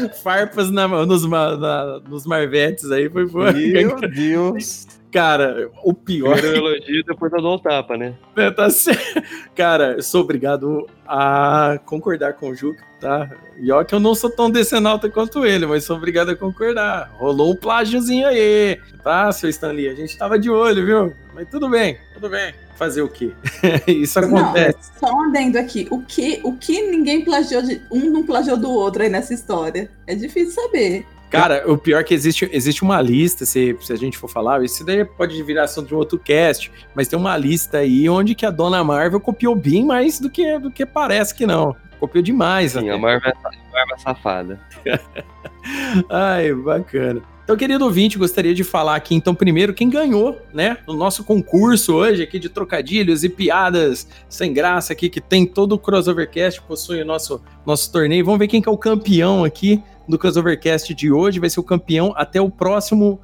Farpas na, nos, na- nos marvetes aí foi boa. Meu Deus. Cara, o pior. Primeiro eu elogio, depois eu dou o tapa, né? É, tá certo. Cara, eu sou obrigado a concordar com o Juca, tá? E ó que eu não sou tão decenalta quanto ele, mas sou obrigado a concordar. Rolou um plágiozinho aí, tá, seu Stanley? A gente tava de olho, viu? Mas tudo bem, tudo bem. Fazer o quê? Isso acontece. Não, só um adendo aqui. O que, o que ninguém plagiou de. Um não plagiou do outro aí nessa história? É difícil saber. Cara, o pior é que existe, existe uma lista, se, se a gente for falar, isso daí pode virar assunto de um outro cast, mas tem uma lista aí onde que a dona Marvel copiou bem mais do que, do que parece que não. Copiou demais, Sim, até. a Marvel é, a Marvel é safada. Ai, bacana. Então, querido ouvinte, gostaria de falar aqui, então, primeiro, quem ganhou, né, no nosso concurso hoje aqui de trocadilhos e piadas sem graça aqui, que tem todo o Crossovercast, possui o nosso, nosso torneio. Vamos ver quem que é o campeão aqui do Crossovercast de hoje. Vai ser o campeão até o próximo,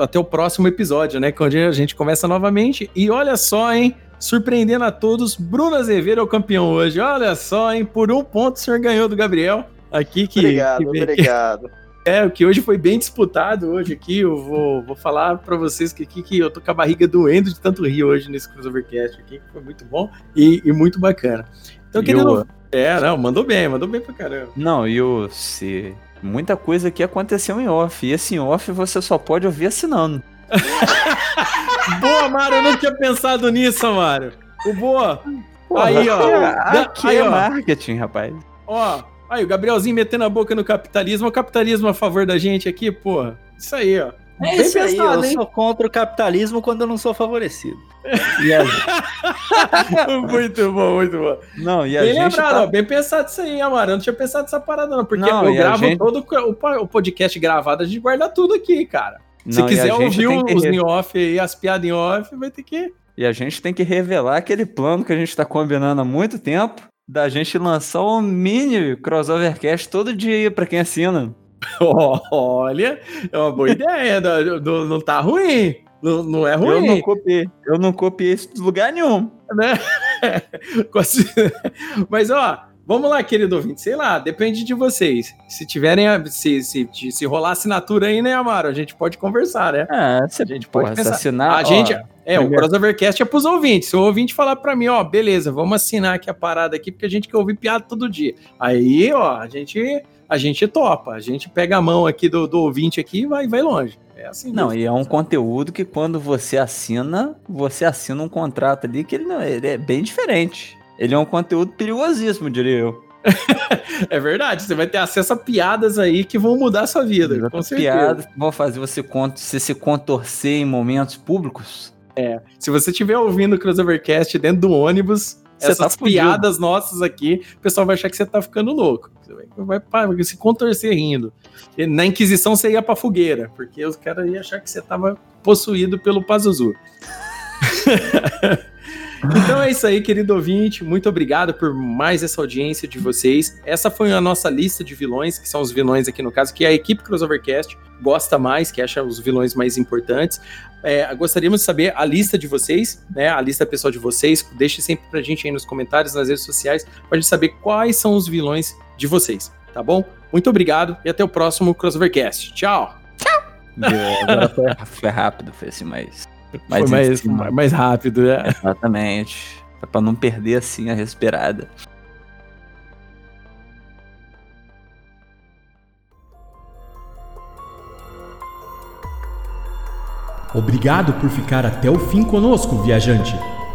até o próximo episódio, né, que é a gente começa novamente. E olha só, hein, surpreendendo a todos, Bruno Azevedo é o campeão hoje. Olha só, hein, por um ponto o senhor ganhou do Gabriel. Aqui que, Obrigado, que obrigado. é, o que hoje foi bem disputado hoje aqui. Eu vou, vou falar pra vocês que aqui que eu tô com a barriga doendo de tanto rir hoje nesse Crossovercast aqui, que foi muito bom e, e muito bacana. Então, E querido. o- É, não, mandou bem, mandou bem pra caramba. Não, e o se muita coisa aqui aconteceu em off. E esse em off você só pode ouvir assinando. Boa, Mário, eu não tinha pensado nisso, Mário. O boa. aí, ó. Aqui aí, é ó. marketing, rapaz. Ó, aí, o Gabrielzinho metendo a boca no capitalismo. O capitalismo a favor da gente aqui, pô. Isso aí, ó. É Bem isso aí, pensado, eu hein? sou contra o capitalismo quando eu não sou favorecido. E a- muito bom, muito bom. Não, e a bem gente lembrado, tá- ó, bem pensado isso aí, Amaro. Eu não tinha pensado nessa parada, não. Porque Não, eu e gravo gente- todo o po- o podcast gravado, a gente guarda tudo aqui, cara. Se Não, e quiser ouvir que os re- em off aí, as piadas em off, vai ter que. E a gente tem que revelar aquele plano que a gente tá combinando há muito tempo da gente lançar um mini crossovercast todo dia pra quem assina. Olha, é uma boa ideia. não, não- não tá ruim. Não, não é Eu ruim. não copiei. Eu não copiei isso de lugar nenhum. né? Mas, ó, Vamos lá, querido ouvinte. Sei lá, depende de vocês. Se tiverem. Se, se, se rolar assinatura aí, né, Amaro? A gente pode conversar, né? Ah, você A gente pode porra, se pensar. assinar. a ó, gente. É, o primeiro- Crossovercast é pros ouvintes. Se o ouvinte falar pra mim, ó, beleza, vamos assinar aqui a parada aqui, porque a gente quer ouvir piada todo dia. Aí, ó, a gente, a gente topa. A gente pega a mão aqui do, do ouvinte aqui e vai, vai longe. É assim Não, mesmo. e é um conteúdo que quando você assina, você assina um contrato ali que ele, não, ele é bem diferente. Ele é um conteúdo perigosíssimo, diria eu. É verdade, você vai ter acesso a piadas aí que vão mudar a sua vida, com Outras certeza. piadas que vão fazer você, você se contorcer em momentos públicos. Se você estiver ouvindo o Crossovercast dentro do ônibus, essas tá piadas nossas aqui, o pessoal vai achar que você tá ficando louco. Você vai, vai, vai se contorcer rindo. E na Inquisição você ia pra fogueira, porque os caras iam achar que você tava possuído pelo Pazuzu. Então é isso aí, querido ouvinte. Muito obrigado por mais essa audiência de vocês. Essa foi a nossa lista de vilões, que são os vilões aqui no caso, que a equipe Crossovercast gosta mais, que acha os vilões mais importantes. É, gostaríamos de saber a lista de vocês, né? A lista pessoal de vocês. Deixe sempre pra gente aí nos comentários, nas redes sociais, pra gente saber quais são os vilões de vocês, tá bom? Muito obrigado e até o próximo Crossovercast. Tchau! Agora foi, foi rápido, foi assim, mais. Foi mais, mais rápido, né? Exatamente. É pra não perder assim a respirada. Obrigado por ficar até o fim conosco, viajante.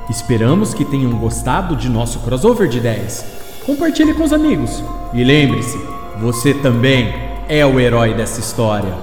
Esperamos que tenham gostado de nosso crossover de ideias. Compartilhe com os amigos. E lembre-se, você também é o herói dessa história.